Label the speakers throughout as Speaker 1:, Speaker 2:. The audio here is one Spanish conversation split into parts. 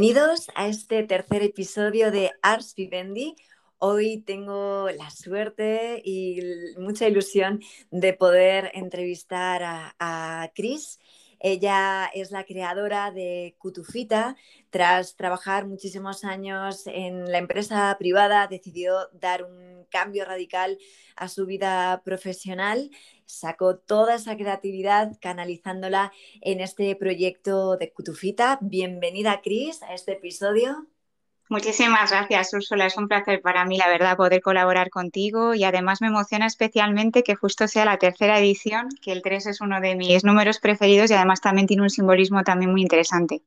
Speaker 1: Bienvenidos a este tercer episodio de Ars Vivendi. Hoy tengo la suerte y mucha ilusión de poder entrevistar a, a Cris. Ella es la creadora de Cutufita. Tras trabajar muchísimos años en la empresa privada, decidió dar un cambio radical a su vida profesional sacó toda esa creatividad canalizándola en este proyecto de Cutufita. Bienvenida, Cris, a este episodio.
Speaker 2: Muchísimas gracias, Úrsula. Es un placer para mí, la verdad, poder colaborar contigo y además me emociona especialmente que justo sea la tercera edición, que el 3 es uno de mis números preferidos y además también tiene un simbolismo también muy interesante.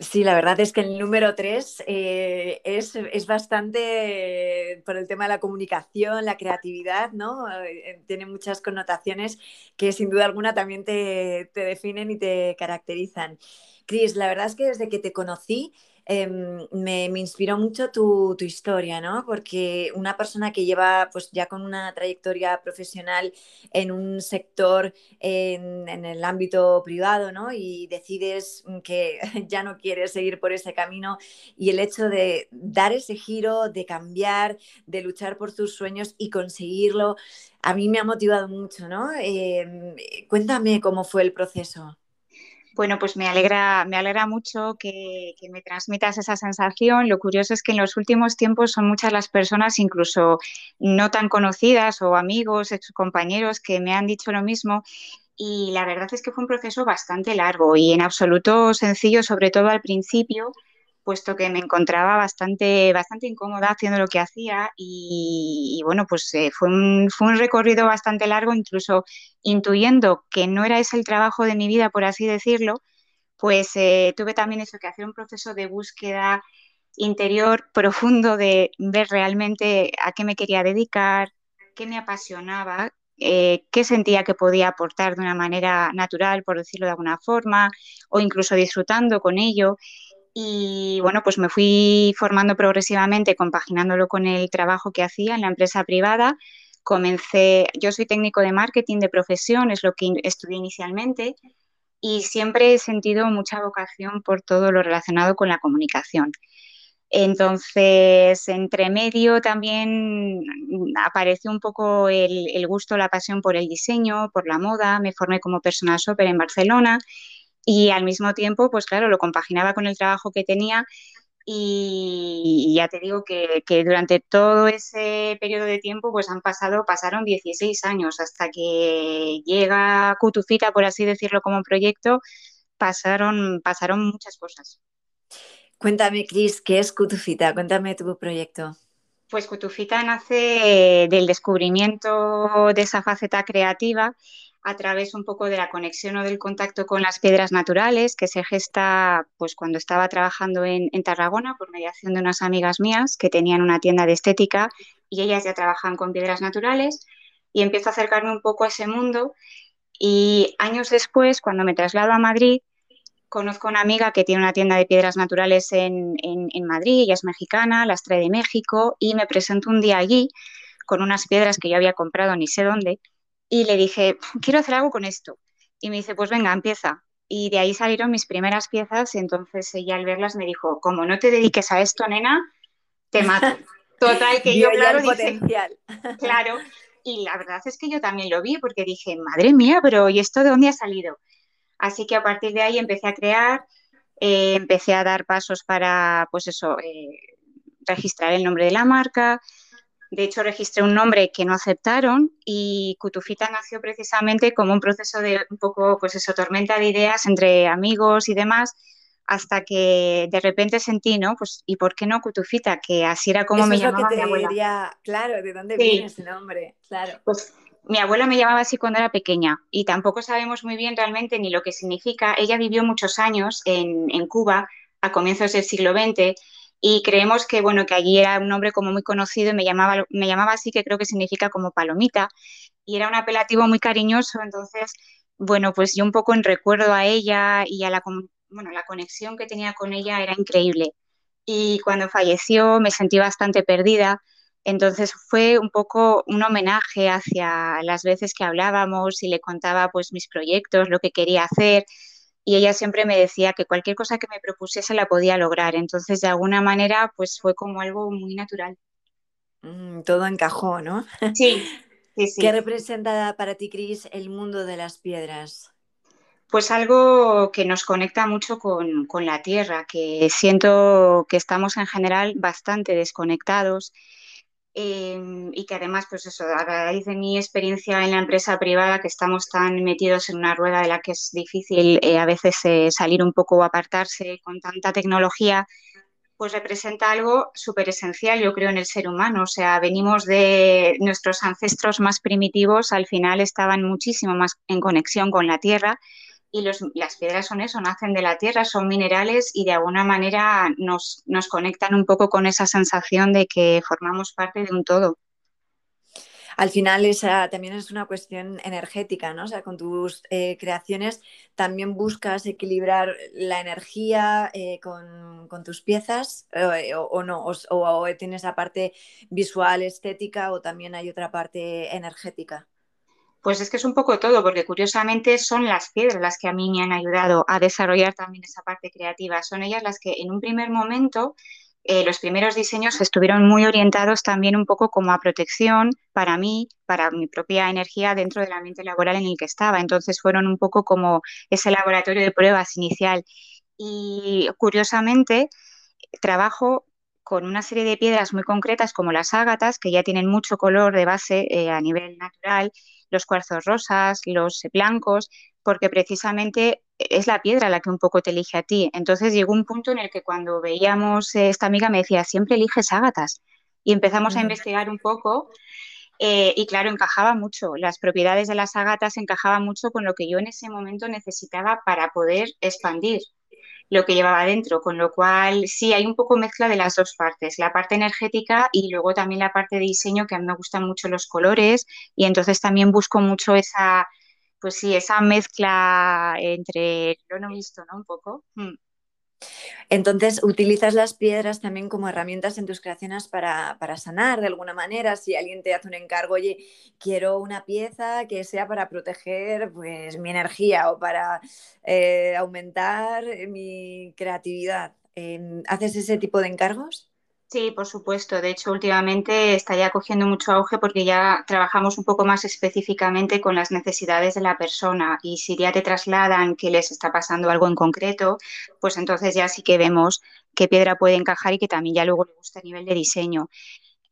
Speaker 1: Sí, la verdad es que el número 3 eh, es, bastante por el tema de la comunicación, la creatividad, ¿no? Eh, tiene muchas connotaciones que sin duda alguna también te, te definen y te caracterizan. Cris, la verdad es que desde que te conocí, Em, me, inspiró mucho tu, historia, ¿no? Porque una persona que lleva pues ya con una trayectoria profesional en un sector en, el ámbito privado, ¿no? Y decides que ya no quieres seguir por ese camino y el hecho de dar ese giro, de cambiar, de luchar por tus sueños y conseguirlo, a mí me ha motivado mucho, ¿no? Em, cuéntame cómo fue el proceso.
Speaker 2: Bueno, pues me alegra, me alegra mucho que, me transmitas esa sensación. Lo curioso es que en los últimos tiempos son muchas las personas, incluso no tan conocidas o amigos, ex compañeros, que me han dicho lo mismo. Y la verdad es que fue un proceso bastante largo y en absoluto sencillo, sobre todo al principio, puesto que me encontraba bastante, bastante incómoda haciendo lo que hacía y, bueno, pues eh, fue, un, fue un recorrido bastante largo, incluso intuyendo que no era ese el trabajo de mi vida, por así decirlo, pues eh, tuve también eso que hacer un proceso de búsqueda interior profundo de ver realmente a qué me quería dedicar, qué me apasionaba, eh, qué sentía que podía aportar de una manera natural, por decirlo de alguna forma, o incluso disfrutando con ello. Y bueno, pues me fui formando progresivamente, compaginándolo con el trabajo que hacía en la empresa privada. Comencé, yo soy técnico de marketing de profesión, es lo que estudié inicialmente, y siempre he sentido mucha vocación por todo lo relacionado con la comunicación. Entonces, entre medio también apareció un poco el, gusto, la pasión por el diseño, por la moda. Me formé como personal shopper en Barcelona y al mismo tiempo, pues claro, lo compaginaba con el trabajo que tenía y ya te digo que, durante todo ese periodo de tiempo pues han pasado, pasaron 16 años hasta que llega Cutufita, por así decirlo, como proyecto, pasaron, pasaron muchas cosas.
Speaker 1: Cuéntame, Cris, ¿qué es Cutufita? Cuéntame tu proyecto.
Speaker 2: Pues Cutufita nace del descubrimiento de esa faceta creativa a través un poco de la conexión o del contacto con las piedras naturales que se gesta pues cuando estaba trabajando en, Tarragona por mediación de unas amigas mías que tenían una tienda de estética y ellas ya trabajan con piedras naturales y empiezo a acercarme un poco a ese mundo y años después cuando me traslado a Madrid conozco a una amiga que tiene una tienda de piedras naturales en, en Madrid, ella es mexicana, las trae de México y me presento un día allí con unas piedras que yo había comprado ni sé dónde y le dije, quiero hacer algo con esto. Y me dice, pues venga, empieza. Y de ahí salieron mis primeras piezas y entonces ella al verlas me dijo, como no te dediques a esto, nena, te mato. Total, que yo, claro,
Speaker 1: potencial.
Speaker 2: claro, y la verdad es que yo también lo vi porque dije, madre mía, pero ¿y esto de dónde ha salido? Así que a partir de ahí empecé a crear, eh, empecé a dar pasos para, pues eso, eh, registrar el nombre de la marca, de hecho, registré un nombre que no aceptaron y Cutufita nació precisamente como un proceso de un poco, pues eso, tormenta de ideas entre amigos y demás, hasta que de repente sentí, ¿no? Pues, ¿y por qué no Cutufita? Que así era como me llamaba mi abuela.
Speaker 1: claro, ¿de dónde viene ese nombre? Claro.
Speaker 2: Pues mi abuela me llamaba así cuando era pequeña y tampoco sabemos muy bien realmente ni lo que significa. Ella vivió muchos años en, en Cuba a comienzos del siglo XX y creemos que bueno que allí era un nombre como muy conocido y me llamaba me llamaba así que creo que significa como palomita. Y era un apelativo muy cariñoso entonces bueno pues yo un poco en recuerdo a ella y a la bueno la conexión que tenía con ella era increíble. Y cuando falleció me sentí bastante perdida. Entonces fue un poco un homenaje hacia las veces que hablábamos y le contaba pues mis proyectos lo que quería hacer y ella siempre me decía que cualquier cosa que me propusiese la podía lograr. Entonces, de alguna manera, pues fue como algo muy natural.
Speaker 1: Mm, todo encajó, ¿no?
Speaker 2: Sí, sí, sí.
Speaker 1: ¿Qué representa para ti, Cris, el mundo de las piedras?
Speaker 2: Pues algo que nos conecta mucho con, con, la tierra, que siento que estamos en general bastante desconectados Em, y que además, pues eso, a raíz de mi experiencia en la empresa privada, que estamos tan metidos en una rueda de la que es difícil eh, a veces eh, salir un poco o apartarse con tanta tecnología, pues representa algo súper esencial, yo creo, en el ser humano. O sea, venimos de nuestros ancestros más primitivos, al final estaban muchísimo más en conexión con la tierra y las piedras son eso, nacen de la tierra, son minerales y de alguna manera nos, nos conectan un poco con esa sensación de que formamos parte de un todo.
Speaker 1: Al final esa también es una cuestión energética, ¿no? O sea, con tus eh, creaciones también buscas equilibrar la energía eh, con, tus piezas eh, o, no, o, o, tienes la parte visual, estética o también hay otra parte energética.
Speaker 2: Pues es que es un poco todo, porque curiosamente son las piedras las que a mí me han ayudado a desarrollar también esa parte creativa. Son ellas las que en un primer momento, eh, los primeros diseños estuvieron muy orientados también un poco como a protección para mí, para mi propia energía dentro del ambiente laboral en el que estaba. Entonces fueron un poco como ese laboratorio de pruebas inicial. Y curiosamente, trabajo con una serie de piedras muy concretas como las ágatas, que ya tienen mucho color de base eh, a nivel natural, los cuarzos rosas, los blancos, porque precisamente es la piedra la que un poco te elige a ti. Entonces llegó un punto en el que cuando veíamos, eh, esta amiga me decía, siempre eliges ágatas. Y empezamos a investigar un poco eh, y claro, encajaba mucho. Las propiedades de las ágatas encajaban mucho con lo que yo en ese momento necesitaba para poder expandir lo que llevaba dentro, con lo cual sí, hay un poco mezcla de las dos partes, la parte energética y luego también la parte de diseño, que a mí me gustan mucho los colores y entonces también busco mucho esa, pues sí, esa mezcla entre lo no visto, ¿no? Un poco. Mm.
Speaker 1: Entonces, utilizas las piedras también como herramientas en tus creaciones para, sanar de alguna manera. Si alguien te hace un encargo, oye, quiero una pieza que sea para proteger pues, mi energía o para eh, aumentar mi creatividad. Em, ¿Haces ese tipo de encargos?
Speaker 2: Sí, por supuesto. De hecho, últimamente está ya cogiendo mucho auge porque ya trabajamos un poco más específicamente con las necesidades de la persona y si ya te trasladan que les está pasando algo en concreto, pues entonces ya sí que vemos qué piedra puede encajar y que también ya luego le gusta a nivel de diseño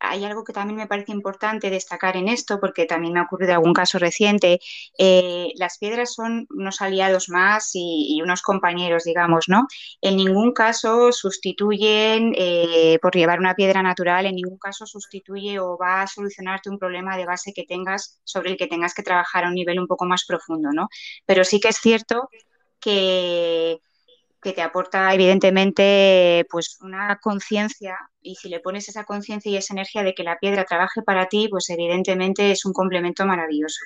Speaker 2: hay algo que también me parece importante destacar en esto, porque también me ha ocurrido algún caso reciente. Eh, las piedras son unos aliados más y, unos compañeros, digamos, ¿no? En ningún caso sustituyen, eh, por llevar una piedra natural, en ningún caso sustituye o va a solucionarte un problema de base que tengas sobre el que tengas que trabajar a un nivel un poco más profundo, ¿no? Pero sí que es cierto que que te aporta evidentemente pues una conciencia y si le pones esa conciencia y esa energía de que la piedra trabaje para ti, pues evidentemente es un complemento maravilloso.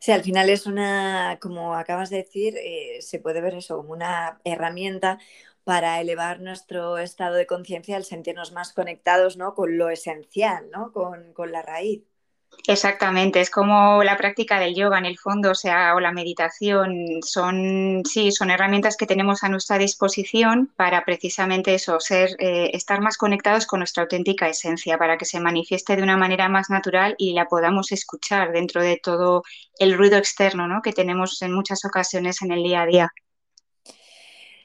Speaker 1: Sí, al final es una, como acabas de decir, eh, se puede ver eso como una herramienta para elevar nuestro estado de conciencia al sentirnos más conectados ¿no? con lo esencial, ¿no? con, con la raíz.
Speaker 2: Exactamente, es como la práctica del yoga en el fondo, o sea, o la meditación, son, sí, son herramientas que tenemos a nuestra disposición para precisamente eso, ser, eh, estar más conectados con nuestra auténtica esencia, para que se manifieste de una manera más natural y la podamos escuchar dentro de todo el ruido externo ¿no? que tenemos en muchas ocasiones en el día a día.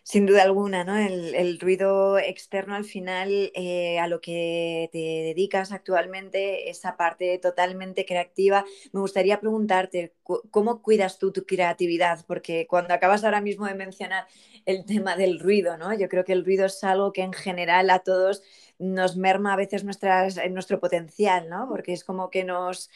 Speaker 1: Sin duda alguna, ¿no? El, ruido externo al final eh, a lo que te dedicas actualmente, esa parte totalmente creativa. Me gustaría preguntarte, ¿cómo cuidas tú tu creatividad? Porque cuando acabas ahora mismo de mencionar el tema del ruido, ¿no? Yo creo que el ruido es algo que en general a todos nos merma a veces nuestras, nuestro potencial, ¿no? Porque es como que nos...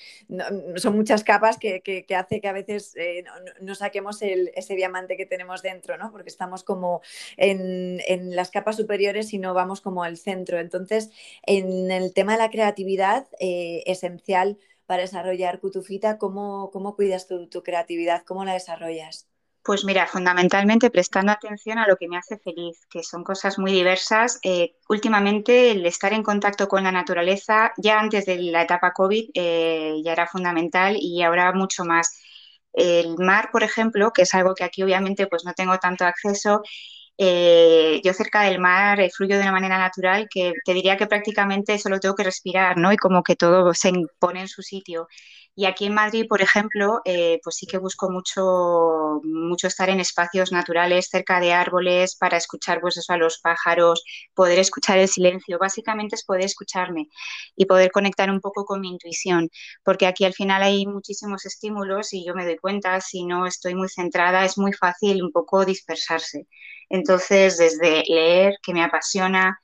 Speaker 1: son muchas capas que, que, hace que a veces eh, no, saquemos ese diamante que tenemos dentro, ¿no? Porque estamos como en, en, las capas superiores y no vamos como al centro. Entonces, en el tema de la creatividad, eh, esencial para desarrollar Kutufita, ¿cómo, cómo cuidas tu, tu creatividad? ¿Cómo la desarrollas?
Speaker 2: Pues mira, fundamentalmente prestando atención a lo que me hace feliz, que son cosas muy diversas. Eh, últimamente el estar en contacto con la naturaleza, ya antes de la etapa COVID, eh, ya era fundamental y ahora mucho más. El mar, por ejemplo, que es algo que aquí obviamente pues no tengo tanto acceso, eh, yo cerca del mar eh, fluyo de una manera natural que te diría que prácticamente solo tengo que respirar, ¿no? Y como que todo se pone en su sitio. Y aquí en Madrid, por ejemplo, eh, pues sí que busco mucho, mucho estar en espacios naturales, cerca de árboles, para escuchar pues eso a los pájaros, poder escuchar el silencio. Básicamente es poder escucharme y poder conectar un poco con mi intuición, porque aquí al final hay muchísimos estímulos y yo me doy cuenta, si no estoy muy centrada, es muy fácil un poco dispersarse. Entonces, desde leer, que me apasiona,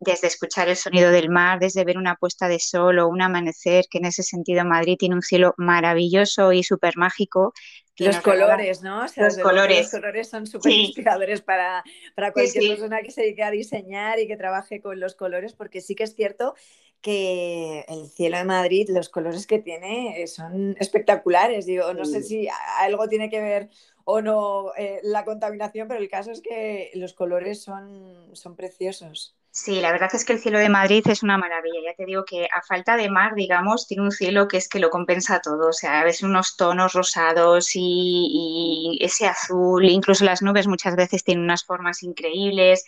Speaker 2: desde escuchar el sonido del mar, desde ver una puesta de sol o un amanecer, que en ese sentido Madrid tiene un cielo maravilloso y súper mágico.
Speaker 1: Los colores, ¿no?
Speaker 2: los, colores.
Speaker 1: los colores son súper inspiradores para, para, cualquier persona que se dedique a diseñar y que trabaje con los colores, porque sí que es cierto que el cielo de Madrid, los colores que tiene eh, son espectaculares. Digo, no sé si algo tiene que ver o no eh, la contaminación, pero el caso es que los colores son, son preciosos.
Speaker 2: Sí, la verdad es que el cielo de Madrid es una maravilla. Ya te digo que a falta de mar, digamos, tiene un cielo que es que lo compensa todo. O sea, ves unos tonos rosados y, ese azul, incluso las nubes muchas veces tienen unas formas increíbles.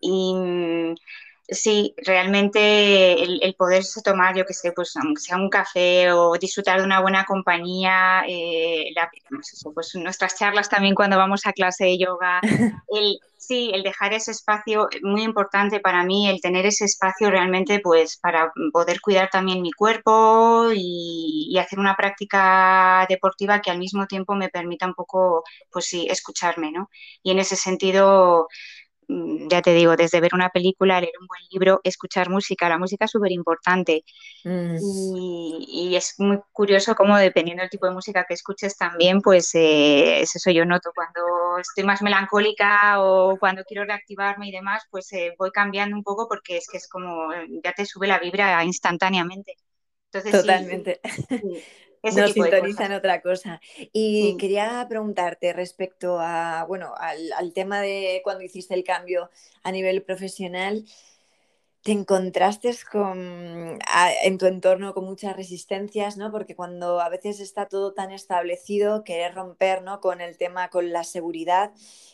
Speaker 2: Y sí, realmente el, poderse tomar, yo que sé, pues aunque sea un café o disfrutar de una buena compañía, eh, pues, pues nuestras charlas también cuando vamos a clase de yoga, el Sí, el dejar ese espacio, eh, muy importante para mí, el tener ese espacio realmente pues para poder cuidar también mi cuerpo y, hacer una práctica deportiva que al mismo tiempo me permita un poco, pues sí, escucharme, ¿no? Y en ese sentido, ya te digo, desde ver una película, leer un buen libro, escuchar música. La música es súper importante. Mm. Y, es muy curioso cómo dependiendo del tipo de música que escuches también, pues eh, es eso yo noto. Cuando estoy más melancólica o cuando quiero reactivarme y demás, pues eh, voy cambiando un poco porque es que es como, ya te sube la vibra instantáneamente.
Speaker 1: Totalmente. No sintonizan otra cosa. Y quería preguntarte respecto a, bueno, al, tema de cuando hiciste el cambio a nivel profesional, ¿te encontraste con, en tu entorno con muchas resistencias, ¿no? Porque cuando a veces está todo tan establecido, querer romper, ¿no? Con el tema, con la seguridad,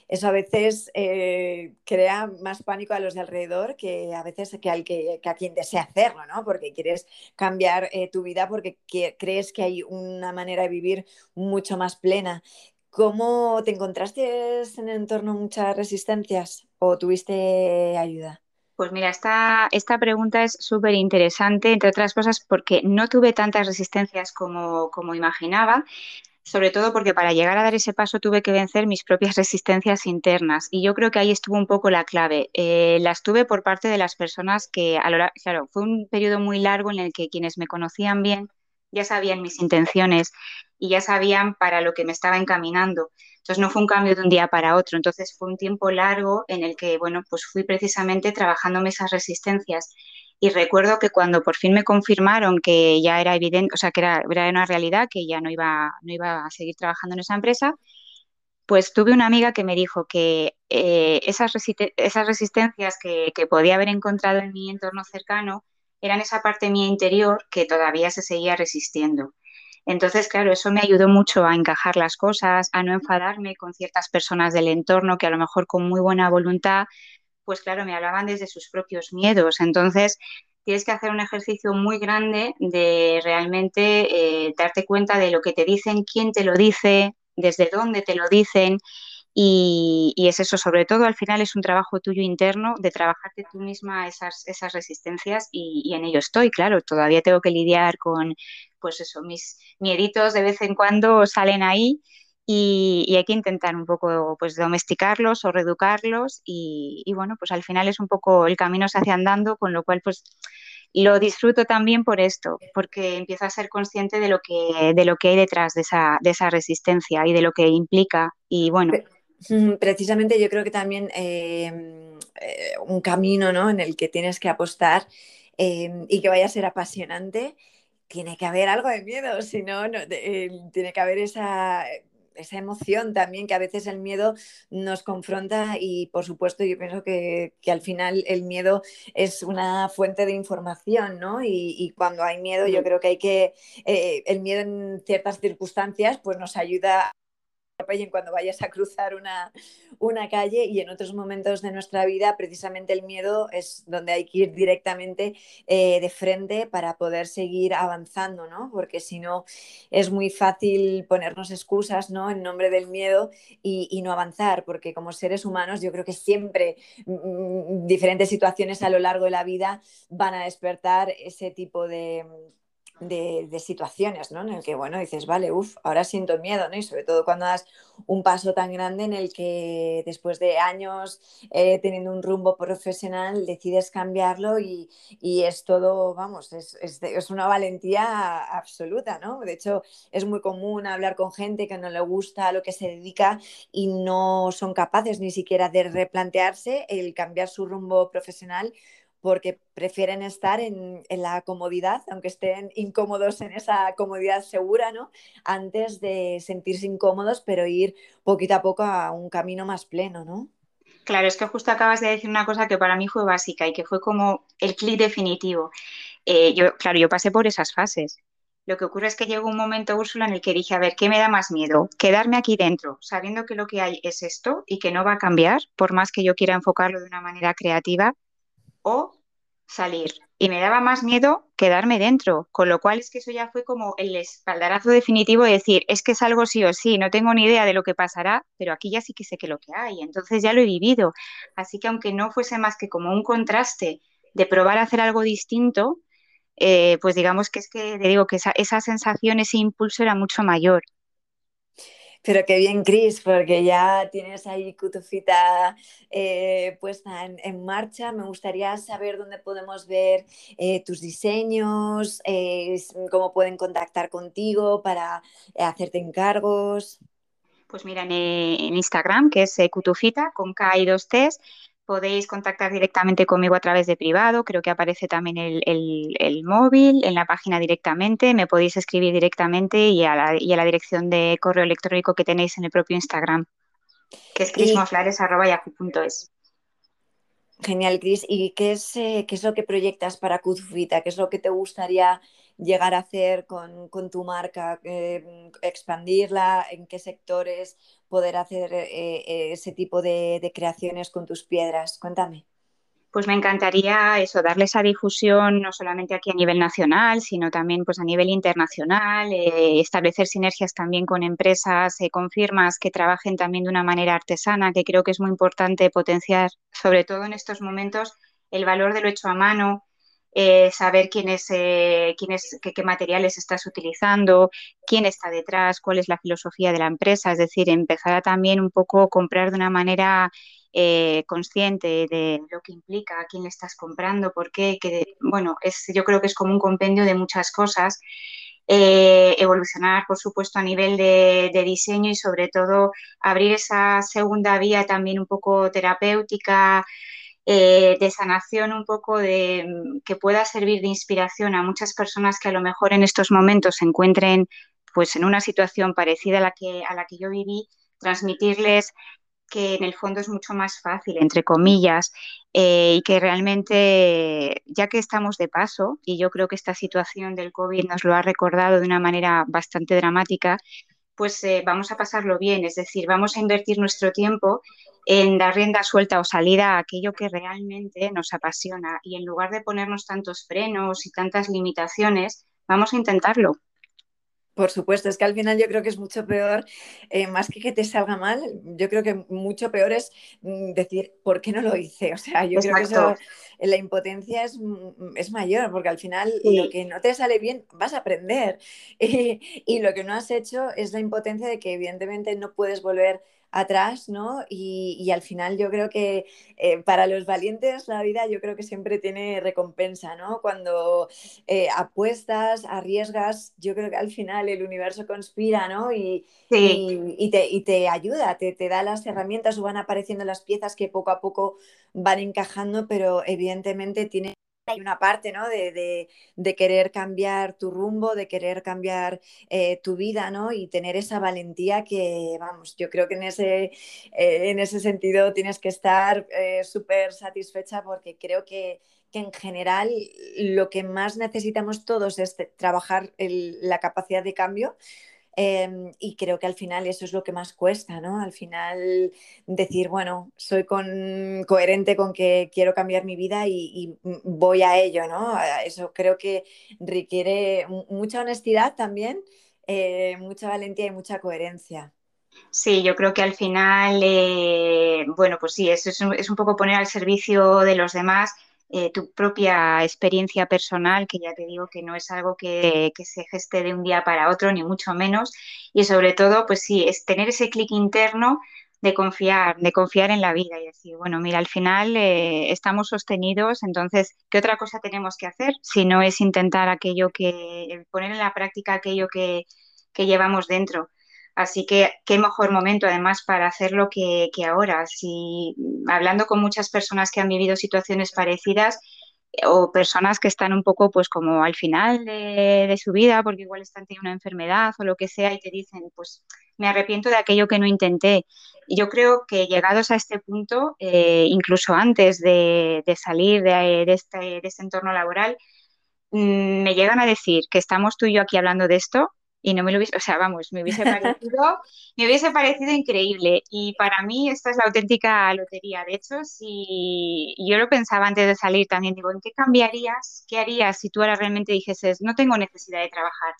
Speaker 1: eso a veces eh, crea más pánico a los de alrededor que a veces que, al que, a quien desea hacerlo, ¿no? Porque quieres cambiar eh, tu vida porque crees que hay una manera de vivir mucho más plena. ¿Cómo te encontraste en el entorno muchas resistencias o tuviste ayuda?
Speaker 2: Pues mira, esta, esta pregunta es súper interesante, entre otras cosas, porque no tuve tantas resistencias como, como imaginaba sobre todo porque para llegar a dar ese paso tuve que vencer mis propias resistencias internas y yo creo que ahí estuvo un poco la clave. Eh, las tuve por parte de las personas que, a lo, claro, fue un periodo muy largo en el que quienes me conocían bien ya sabían mis intenciones y ya sabían para lo que me estaba encaminando. Entonces no fue un cambio de un día para otro, entonces fue un tiempo largo en el que, bueno, pues fui precisamente trabajándome esas resistencias y recuerdo que cuando por fin me confirmaron que ya era evidente, o sea, que era, una realidad, que ya no iba, no iba a seguir trabajando en esa empresa, pues tuve una amiga que me dijo que eh, esas, esas resistencias que, que, podía haber encontrado en mi entorno cercano eran esa parte mía interior que todavía se seguía resistiendo. Entonces, claro, eso me ayudó mucho a encajar las cosas, a no enfadarme con ciertas personas del entorno que a lo mejor con muy buena voluntad pues claro, me hablaban desde sus propios miedos. Entonces, tienes que hacer un ejercicio muy grande de realmente eh, darte cuenta de lo que te dicen, quién te lo dice, desde dónde te lo dicen. Y, es eso, sobre todo al final es un trabajo tuyo interno de trabajarte tú misma esas, esas resistencias y, y, en ello estoy, claro, todavía tengo que lidiar con, pues eso, mis mieditos de vez en cuando salen ahí y, hay que intentar un poco pues domesticarlos o reeducarlos y, bueno, pues al final es un poco el camino se hace andando, con lo cual pues lo disfruto también por esto, porque empiezo a ser consciente de lo que, de lo que hay detrás de esa, de esa resistencia y de lo que implica y bueno.
Speaker 1: Precisamente yo creo que también em, eh, un camino ¿no? en el que tienes que apostar em, y que vaya a ser apasionante, tiene que haber algo de miedo, si no, no eh, tiene que haber esa esa emoción también que a veces el miedo nos confronta y por supuesto yo pienso que, al final el miedo es una fuente de información, ¿no? Y, cuando hay miedo yo creo que hay que, eh, el miedo en ciertas circunstancias pues nos ayuda cuando vayas a cruzar una, una, calle y en otros momentos de nuestra vida precisamente el miedo es donde hay que ir directamente eh, de frente para poder seguir avanzando, ¿no? Porque si no es muy fácil ponernos excusas, ¿no? En nombre del miedo y, no avanzar, porque como seres humanos yo creo que siempre mm, mm, diferentes situaciones a lo largo de la vida van a despertar ese tipo de de, situaciones, ¿no? En el que, bueno, dices, vale, uff, ahora siento miedo, ¿no? Y sobre todo cuando das un paso tan grande en el que después de años eh, teniendo un rumbo profesional decides cambiarlo y, es todo, vamos, es, es, una valentía absoluta, ¿no? De hecho, es muy común hablar con gente que no le gusta a lo que se dedica y no son capaces ni siquiera de replantearse el cambiar su rumbo profesional porque prefieren estar en, la comodidad, aunque estén incómodos en esa comodidad segura, ¿no? Antes de sentirse incómodos, pero ir poquito a poco a un camino más pleno, ¿no?
Speaker 2: Claro, es que justo acabas de decir una cosa que para mí fue básica y que fue como el clic definitivo. Eh, yo, claro, yo pasé por esas fases. Lo que ocurre es que llegó un momento, Úrsula, en el que dije, a ver, ¿qué me da más miedo? Quedarme aquí dentro, sabiendo que lo que hay es esto y que no va a cambiar, por más que yo quiera enfocarlo de una manera creativa, o salir. Y me daba más miedo quedarme dentro, con lo cual es que eso ya fue como el espaldarazo definitivo de decir, es que es algo sí o sí, no tengo ni idea de lo que pasará, pero aquí ya sí que sé que lo que hay, entonces ya lo he vivido. Así que aunque no fuese más que como un contraste de probar a hacer algo distinto, eh, pues digamos que es que te digo que esa, esa sensación, ese impulso era mucho mayor.
Speaker 1: Pero qué bien, Cris, porque ya tienes ahí Cutufita eh, puesta en, marcha. Me gustaría saber dónde podemos ver eh, tus diseños, eh, cómo pueden contactar contigo para hacerte encargos.
Speaker 2: Pues mira, en, Instagram, que es Cutufita, con K y dos T's, podéis contactar directamente conmigo a través de privado, creo que aparece también el, móvil en la página directamente, me podéis escribir directamente y a, la, la dirección de correo electrónico que tenéis en el propio Instagram, que es crismoflares.yahoo.es.
Speaker 1: Genial, Cris. ¿Y qué es, eh, qué es lo que proyectas para Cuzfita? ¿Qué es lo que te gustaría llegar a hacer con, tu marca? Eh, ¿Expandirla? ¿En qué sectores poder hacer eh, ese tipo de creaciones con tus piedras? Cuéntame
Speaker 2: pues me encantaría eso, darle esa difusión no solamente aquí a nivel nacional, sino también pues a nivel internacional, eh, establecer sinergias también con empresas, eh, con firmas que trabajen también de una manera artesana, que creo que es muy importante potenciar, sobre todo en estos momentos, el valor de lo hecho a mano, eh, saber quién es, quién es qué, qué, materiales estás utilizando, quién está detrás, cuál es la filosofía de la empresa, es decir, empezar a también un poco comprar de una manera eh, consciente de lo que implica, a quién le estás comprando, por qué, que, bueno, es, yo creo que es como un compendio de muchas cosas. Eh, evolucionar, por supuesto, a nivel de, diseño y sobre todo abrir esa segunda vía también un poco terapéutica, eh, de sanación un poco de que pueda servir de inspiración a muchas personas que a lo mejor en estos momentos se encuentren pues en una situación parecida a la que, a la que yo viví, transmitirles que en el fondo es mucho más fácil, entre comillas, eh, y que realmente, ya que estamos de paso, y yo creo que esta situación del COVID nos lo ha recordado de una manera bastante dramática, pues eh, vamos a pasarlo bien, es decir, vamos a invertir nuestro tiempo en dar rienda suelta o salida a aquello que realmente nos apasiona y en lugar de ponernos tantos frenos y tantas limitaciones, vamos a intentarlo.
Speaker 1: Por supuesto, es que al final yo creo que es mucho peor, eh, más que que te salga mal, yo creo que mucho peor es mm, decir, ¿por qué no lo hice? O sea, yo creo que eso, la impotencia es, mm, es, mayor, porque al final lo que no te sale bien vas a aprender. y lo que no has hecho es la impotencia de que evidentemente no puedes volver atrás, ¿no? Y, al final yo creo que eh, para los valientes la vida yo creo que siempre tiene recompensa, ¿no? Cuando eh, apuestas, arriesgas, yo creo que al final el universo conspira, ¿no? Y, y, te, ayuda, te, te, da las herramientas o van apareciendo las piezas que poco a poco van encajando, pero evidentemente tiene hay una parte ¿no? de, querer cambiar tu rumbo, de querer cambiar eh, tu vida ¿no? y tener esa valentía que, vamos, yo creo que en ese, eh, en ese sentido tienes que estar eh, súper satisfecha porque creo que, en general lo que más necesitamos todos es trabajar la capacidad de cambio Em, y creo que al final eso es lo que más cuesta, ¿no? Al final decir, bueno, soy con, coherente con que quiero cambiar mi vida y, voy a ello, ¿no? Eso creo que requiere mucha honestidad también, eh, mucha valentía y mucha coherencia.
Speaker 2: Sí, yo creo que al final, eh, bueno, pues sí, es, es un poco poner al servicio de los demás eh, tu propia experiencia personal, que ya te digo que no es algo que, se geste de un día para otro, ni mucho menos. Y sobre todo, pues sí, es tener ese clic interno de confiar, de confiar en la vida y decir, bueno, mira, al final eh, estamos sostenidos, entonces, ¿qué otra cosa tenemos que hacer si no es intentar aquello que, poner en la práctica aquello que, que llevamos dentro? Así que qué mejor momento además para hacerlo que, ahora. Si hablando con muchas personas que han vivido situaciones parecidas eh, o personas que están un poco pues como al final de, su vida porque igual están teniendo una enfermedad o lo que sea y te dicen pues me arrepiento de aquello que no intenté. Y yo creo que llegados a este punto, eh, incluso antes de, salir de, este, de este entorno laboral, mm, me llegan a decir que estamos tú y yo aquí hablando de esto y no me lo hubiese, o sea, vamos, me hubiese parecido, me hubiese parecido increíble. Y para mí esta es la auténtica lotería. De hecho, si yo lo pensaba antes de salir también, digo, ¿en qué cambiarías? ¿Qué harías si tú ahora realmente dijeses, no tengo necesidad de trabajar?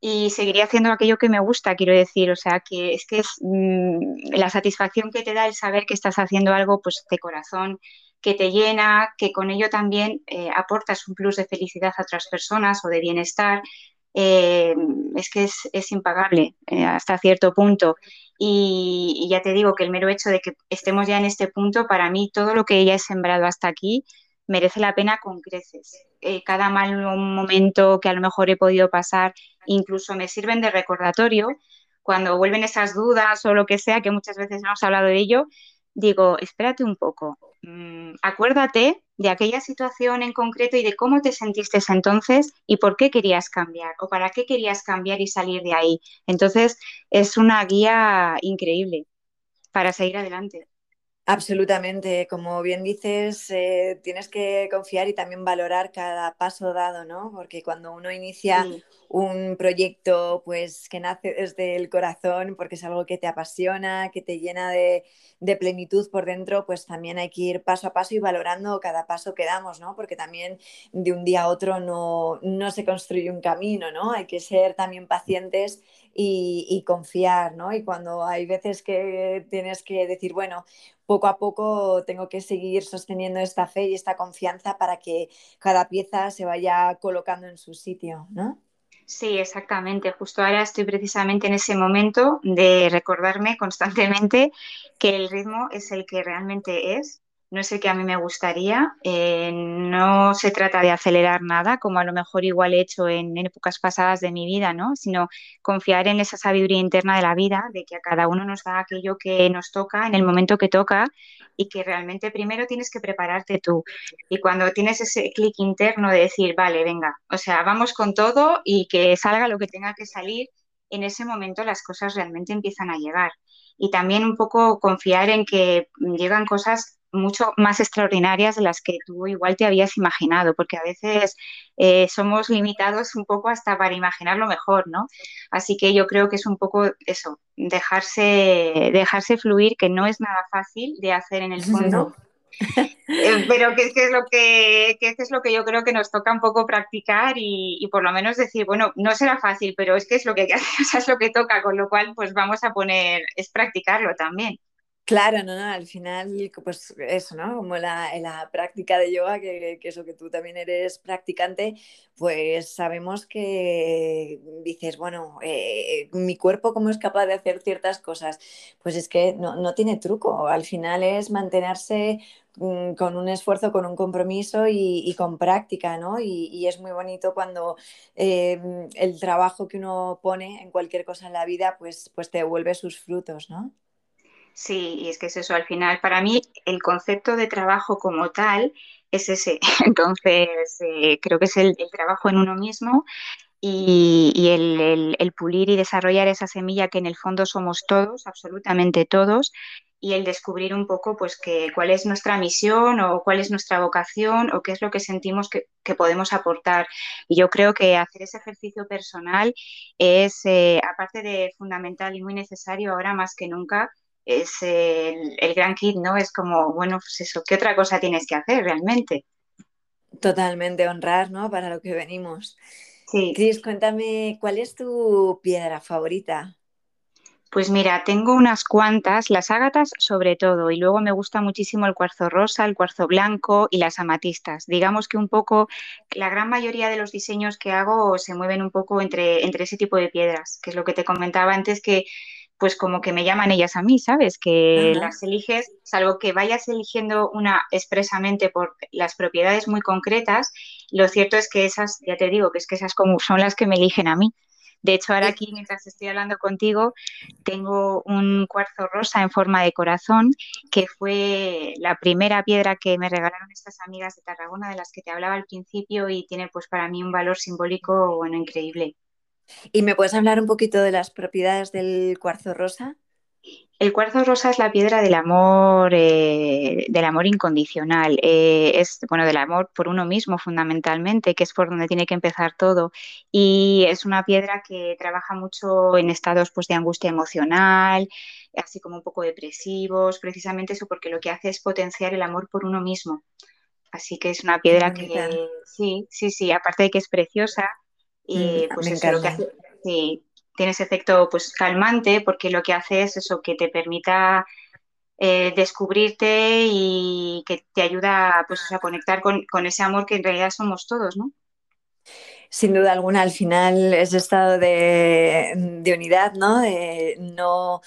Speaker 2: Y seguiría haciendo aquello que me gusta, quiero decir, o sea, que es que es mm, la satisfacción que te da el saber que estás haciendo algo pues de corazón, que te llena, que con ello también eh, aportas un plus de felicidad a otras personas o de bienestar eh, es que es, impagable eh, hasta cierto punto. Y, ya te digo que el mero hecho de que estemos ya en este punto, para mí todo lo que ella he sembrado hasta aquí merece la pena con creces. Eh, cada mal momento que a lo mejor he podido pasar, incluso me sirven de recordatorio cuando vuelven esas dudas o lo que sea, que muchas veces hemos hablado de ello, digo, espérate un poco, mm, acuérdate de aquella situación en concreto y de cómo te sentiste entonces y por qué querías cambiar o para qué querías cambiar y salir de ahí. Entonces, es una guía increíble para seguir adelante.
Speaker 1: Absolutamente, como bien dices, eh, tienes que confiar y también valorar cada paso dado, ¿no? Porque cuando uno inicia un proyecto pues que nace desde el corazón porque es algo que te apasiona, que te llena de, plenitud por dentro, pues también hay que ir paso a paso y valorando cada paso que damos, ¿no? Porque también de un día a otro no, no se construye un camino, ¿no? Hay que ser también pacientes y, y confiar, ¿no? Y cuando hay veces que tienes que decir, bueno, poco a poco tengo que seguir sosteniendo esta fe y esta confianza para que cada pieza se vaya colocando en su sitio, ¿no?
Speaker 2: Sí, exactamente. Justo ahora estoy precisamente en ese momento de recordarme constantemente que el ritmo es el que realmente es no es el que a mí me gustaría. Eh, no se trata de acelerar nada, como a lo mejor igual he hecho en, épocas pasadas de mi vida, ¿no? Sino confiar en esa sabiduría interna de la vida, de que a cada uno nos da aquello que nos toca en el momento que toca y que realmente primero tienes que prepararte tú. Y cuando tienes ese clic interno de decir, vale, venga, o sea, vamos con todo y que salga lo que tenga que salir, en ese momento las cosas realmente empiezan a llegar. Y también un poco confiar en que llegan cosas mucho más extraordinarias de las que tú igual te habías imaginado, porque a veces eh, somos limitados un poco hasta para imaginar lo mejor, ¿no? Así que yo creo que es un poco eso, dejarse, dejarse fluir, que no es nada fácil de hacer en el fondo. Eh, pero que, es lo que, es lo que yo creo que nos toca un poco practicar y, por lo menos decir, bueno, no será fácil, pero es que es lo que es lo que toca, con lo cual pues vamos a poner, es practicarlo también.
Speaker 1: Claro, no, no, al final, pues eso, ¿no? Como la, la práctica de yoga, que, que, eso que tú también eres practicante, pues sabemos que dices, bueno, eh, mi cuerpo cómo es capaz de hacer ciertas cosas. Pues es que no, no tiene truco, al final es mantenerse mm, con un esfuerzo, con un compromiso y, con práctica, ¿no? Y, es muy bonito cuando em, el trabajo que uno pone en cualquier cosa en la vida, pues, pues te devuelve sus frutos, ¿no?
Speaker 2: Sí, y es que es eso, al final, para mí el concepto de trabajo como tal es ese. Entonces, eh, creo que es el, trabajo en uno mismo y, el, pulir y desarrollar esa semilla que en el fondo somos todos, absolutamente todos, y el descubrir un poco pues que cuál es nuestra misión o cuál es nuestra vocación o qué es lo que sentimos que, podemos aportar. Y yo creo que hacer ese ejercicio personal es, eh, aparte de fundamental y muy necesario ahora más que nunca, es el, gran kit, ¿no? Es como, bueno, pues eso, ¿qué otra cosa tienes que hacer realmente?
Speaker 1: Totalmente honrar, ¿no? Para lo que venimos.
Speaker 2: Sí.
Speaker 1: Cris, cuéntame, ¿cuál es tu piedra favorita?
Speaker 2: Pues mira, tengo unas cuantas, las ágatas sobre todo, y luego me gusta muchísimo el cuarzo rosa, el cuarzo blanco y las amatistas. Digamos que un poco, la gran mayoría de los diseños que hago se mueven un poco entre, entre ese tipo de piedras, que es lo que te comentaba antes, que pues como que me llaman ellas a mí, ¿sabes? Que las eliges, salvo que vayas eligiendo una expresamente por las propiedades muy concretas, lo cierto es que esas, ya te digo, que es que esas como son las que me eligen a mí. De hecho, ahora aquí, mientras estoy hablando contigo, tengo un cuarzo rosa en forma de corazón, que fue la primera piedra que me regalaron estas amigas de Tarragona, de las que te hablaba al principio, y tiene pues para mí un valor simbólico, bueno, increíble.
Speaker 1: ¿Y me puedes hablar un poquito de las propiedades del cuarzo rosa?
Speaker 2: El cuarzo rosa es la piedra del amor, eh, del amor incondicional. Eh, es bueno del amor por uno mismo fundamentalmente, que es por donde tiene que empezar todo. Y es una piedra que trabaja mucho en estados pues, de angustia emocional, así como un poco depresivos, precisamente eso, porque lo que hace es potenciar el amor por uno mismo. Así que es una piedra que sí, sí, sí. Aparte de que es preciosa, y mm, pues eso, lo que hace, tiene ese efecto pues calmante porque lo que hace es eso, que te permita eh, descubrirte y que te ayuda pues, a conectar con, con, ese amor que en realidad somos todos, ¿no?
Speaker 1: Sin duda alguna, al final ese estado de, unidad, ¿no? De no,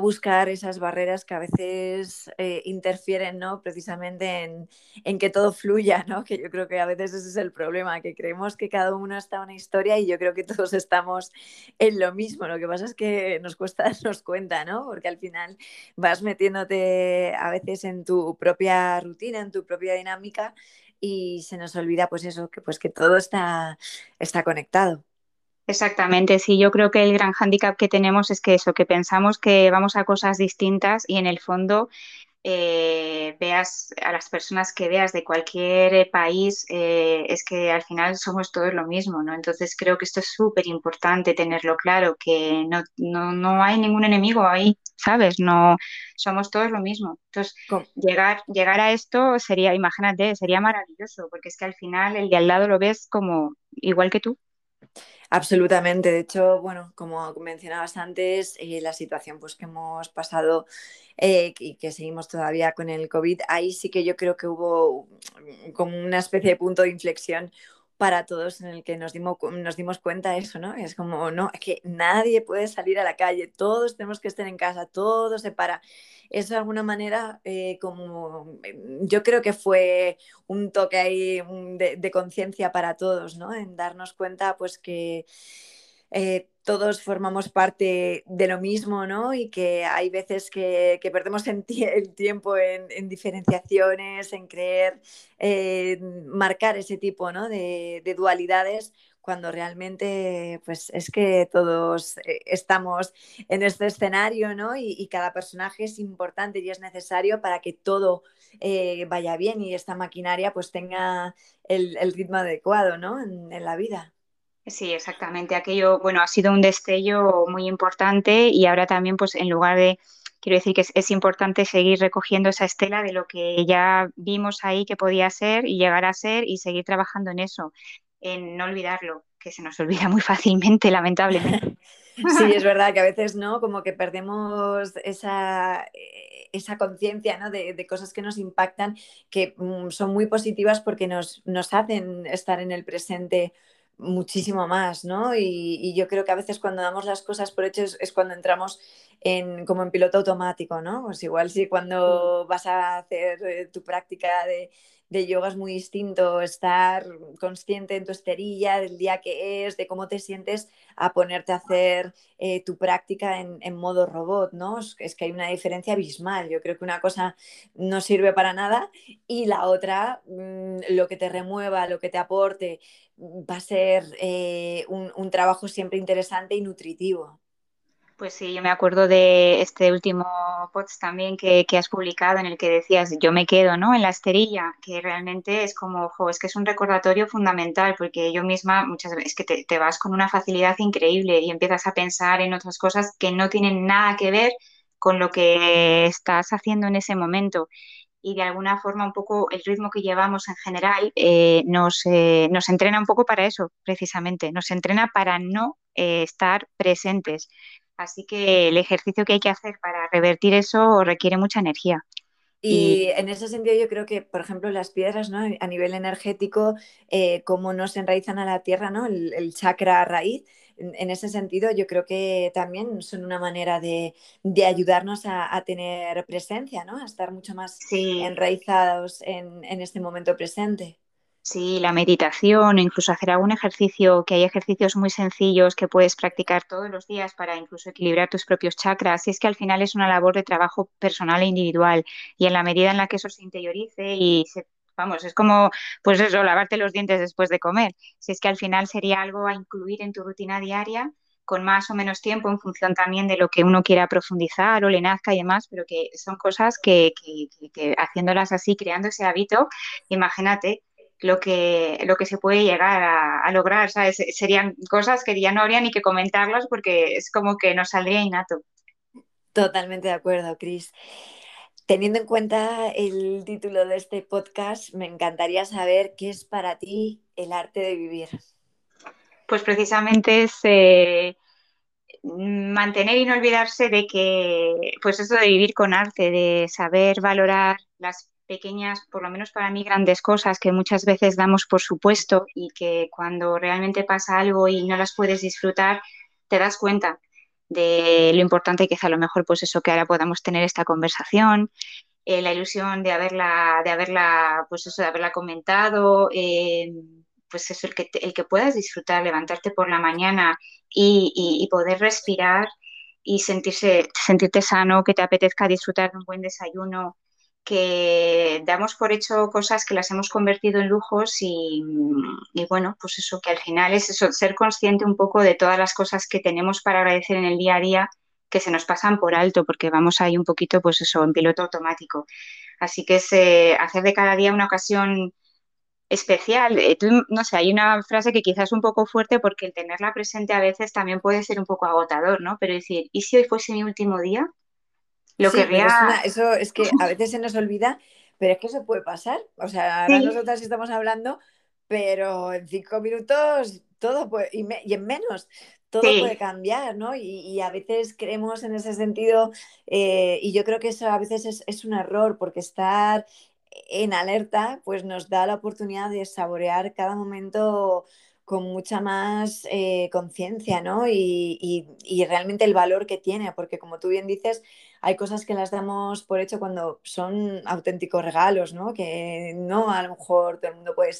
Speaker 1: buscar esas barreras que a veces eh, interfieren, ¿no? Precisamente en, que todo fluya, ¿no? Que yo creo que a veces ese es el problema, que creemos que cada uno está en una historia y yo creo que todos estamos en lo mismo. Lo que pasa es que nos cuesta darnos cuenta, ¿no? Porque al final vas metiéndote a veces en tu propia rutina, en tu propia dinámica y se nos olvida pues eso, que pues que todo está, está conectado.
Speaker 2: Exactamente, sí, yo creo que el gran hándicap que tenemos es que eso, que pensamos que vamos a cosas distintas y en el fondo eh, veas a las personas que veas de cualquier eh, país, eh, es que al final somos todos lo mismo, ¿no? Entonces creo que esto es súper importante tenerlo claro, que no, no, no, hay ningún enemigo ahí, ¿sabes? No somos todos lo mismo. Entonces, llegar, llegar a esto sería, imagínate, sería maravilloso, porque es que al final el de al lado lo ves como igual que tú.
Speaker 1: Absolutamente. De hecho, bueno, como mencionabas antes, eh, la situación pues, que hemos pasado eh, y que seguimos todavía con el COVID, ahí sí que yo creo que hubo como una especie de punto de inflexión para todos en el que nos dimos, nos dimos cuenta eso, ¿no? Es como, no, es que nadie puede salir a la calle, todos tenemos que estar en casa, todo se para. Eso de alguna manera, eh, como mm, yo creo que fue un toque ahí de, conciencia para todos, ¿no? En darnos cuenta, pues que eh, todos formamos parte de lo mismo, ¿no? Y que hay veces que, perdemos el tiempo en, diferenciaciones, en creer, marcar ese tipo de, dualidades, cuando realmente pues es que todos eh, estamos en este escenario, ¿no? Y, cada personaje es importante y es necesario para que todo eh, vaya bien y esta maquinaria pues tenga el, ritmo adecuado, ¿no? en la vida.
Speaker 2: Sí, exactamente. Aquello, bueno, ha sido un destello muy importante y ahora también, pues, en lugar de, quiero decir que es, importante seguir recogiendo esa estela de lo que ya vimos ahí que podía ser y llegar a ser y seguir trabajando en eso, en no olvidarlo, que se nos olvida muy fácilmente, lamentablemente.
Speaker 1: Sí, es verdad que a veces, ¿no? Como que perdemos esa, eh, esa conciencia, ¿no? De, de, cosas que nos impactan, que mm, son muy positivas porque nos, nos hacen estar en el presente muchísimo más, ¿no? Y, yo creo que a veces cuando damos las cosas por hechos es cuando entramos en, como en piloto automático, ¿no? Pues igual si cuando vas a hacer eh, tu práctica de, de yoga es muy distinto estar consciente en tu esterilla del día que es, de cómo te sientes, a ponerte a hacer eh, tu práctica en, modo robot, ¿no? Es, que hay una diferencia abismal. Yo creo que una cosa no sirve para nada y la otra, mm, lo que te remueva, lo que te aporte, va a ser eh, un trabajo siempre interesante y nutritivo.
Speaker 2: Pues sí, yo me acuerdo de este último post también que, has publicado en el que decías, yo me quedo ¿no? en la esterilla, que realmente es como, ojo, es que es un recordatorio fundamental, porque yo misma muchas veces que te, vas con una facilidad increíble y empiezas a pensar en otras cosas que no tienen nada que ver con lo que estás haciendo en ese momento. Y de alguna forma un poco el ritmo que llevamos en general eh, nos, eh, nos entrena un poco para eso, precisamente, nos entrena para no eh, estar presentes Así que el ejercicio que hay que hacer para revertir eso requiere mucha energía.
Speaker 1: Y, en ese sentido yo creo que, por ejemplo, las piedras, ¿no? A nivel energético, eh, cómo nos enraizan a la tierra, ¿no? El, chakra raíz, en, ese sentido yo creo que también son una manera de, ayudarnos a, tener presencia, ¿no? A estar mucho más enraizados en, en este momento presente.
Speaker 2: Sí, la meditación o incluso hacer algún ejercicio, que hay ejercicios muy sencillos que puedes practicar todos los días para incluso equilibrar tus propios chakras. Y es que al final es una labor de trabajo personal e individual. Y en la medida en la que eso se interiorice y se, vamos, es como, pues eso, lavarte los dientes después de comer. Si es que al final sería algo a incluir en tu rutina diaria con más o menos tiempo en función también de lo que uno quiera profundizar o le nazca y demás, pero que son cosas que, que, que haciéndolas así, creando ese hábito, imagínate lo que, lo que se puede llegar a, lograr, Serían cosas que ya no habría ni que comentarlas porque es como que nos saldría innato.
Speaker 1: Totalmente de acuerdo, Cris. Teniendo en cuenta el título de este podcast, me encantaría saber qué es para ti el arte de vivir.
Speaker 2: Pues precisamente es eh, mantener y no olvidarse de que, pues eso de vivir con arte, de saber valorar las pequeñas, por lo menos para mí, grandes cosas que muchas veces damos por supuesto y que cuando realmente pasa algo y no las puedes disfrutar, te das cuenta de lo importante que es a lo mejor pues eso que ahora podamos tener esta conversación, eh, la ilusión de haberla, de haberla, pues eso, de haberla comentado, eh, pues eso, el que, el que puedas disfrutar, levantarte por la mañana y, y poder respirar y sentirse, sentirte sano, que te apetezca disfrutar de un buen desayuno, que damos por hecho cosas que las hemos convertido en lujos y, bueno, pues eso que al final es eso, ser consciente un poco de todas las cosas que tenemos para agradecer en el día a día que se nos pasan por alto porque vamos ahí un poquito pues eso en piloto automático. Así que es hacer de cada día una ocasión especial. Eh, no sé, hay una frase que quizás es un poco fuerte porque el tenerla presente a veces también puede ser un poco agotador, ¿no? Pero decir, ¿y si hoy fuese mi último día?
Speaker 1: Lo que eso es que a veces se nos olvida, pero es que eso puede pasar. O sea, ahora nosotras estamos hablando, pero en cinco minutos todo puede, y, en menos, todo puede cambiar, ¿no? Y, a veces creemos en ese sentido, eh, y yo creo que eso a veces es, es, un error, porque estar en alerta, pues nos da la oportunidad de saborear cada momento con mucha más eh, conciencia, ¿no? Y, realmente el valor que tiene, porque como tú bien dices, hay cosas que las damos por hecho cuando son auténticos regalos, ¿no? Que no a lo mejor todo el mundo puede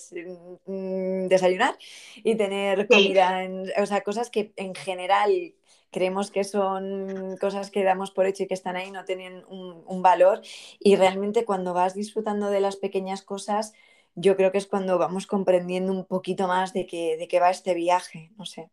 Speaker 1: mm, desayunar y tener comida, o sea, cosas que en general creemos que son cosas que damos por hecho y que están ahí, no tienen un valor. Y realmente cuando vas disfrutando de las pequeñas cosas, yo creo que es cuando vamos comprendiendo un poquito más de qué, de qué va este viaje, no sé.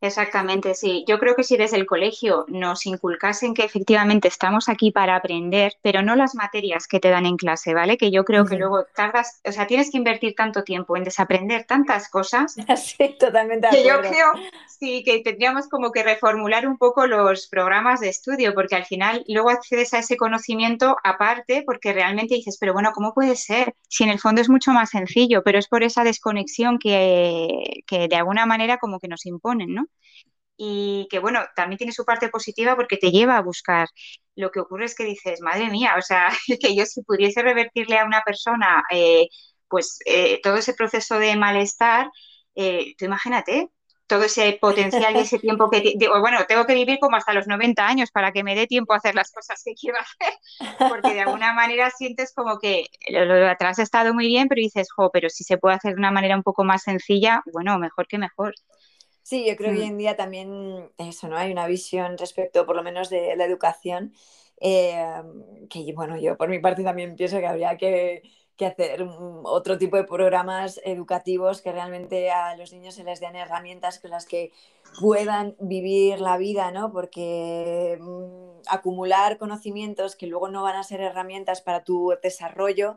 Speaker 2: Exactamente, sí. Yo creo que si desde el colegio nos inculcasen que efectivamente estamos aquí para aprender, pero no las materias que te dan en clase, ¿vale? Que yo creo que luego tardas, o sea, tienes que invertir tanto tiempo en desaprender tantas cosas.
Speaker 1: Sí, totalmente.
Speaker 2: Que yo creo, sí, que tendríamos como que reformular un poco los programas de estudio, porque al final luego accedes a ese conocimiento aparte, porque realmente dices, pero bueno, ¿cómo puede ser? Si en el fondo es mucho más sencillo, pero es por esa desconexión que, que de alguna manera como que nos imponen, ¿no? Y que bueno, también tiene su parte positiva porque te lleva a buscar. Lo que ocurre es que dices, madre mía, o sea, que yo si pudiese revertirle a una persona eh, pues eh, todo ese proceso de malestar, eh, tú imagínate, todo ese potencial y ese tiempo que digo, bueno, tengo que vivir como hasta los 90 años para que me dé tiempo a hacer las cosas que quiero hacer, porque de alguna manera sientes como que lo, de atrás ha estado muy bien, pero dices, jo, pero si se puede hacer de una manera un poco más sencilla, bueno, mejor que mejor.
Speaker 1: Sí, yo creo que hoy mm. en día también eso, ¿no? Hay una visión respecto, por lo menos, de la educación, eh, que bueno, yo por mi parte también pienso que habría que que hacer otro tipo de programas educativos que realmente a los niños se les den herramientas con las que puedan vivir la vida, ¿no? Porque mm, acumular conocimientos que luego no van a ser herramientas para tu desarrollo,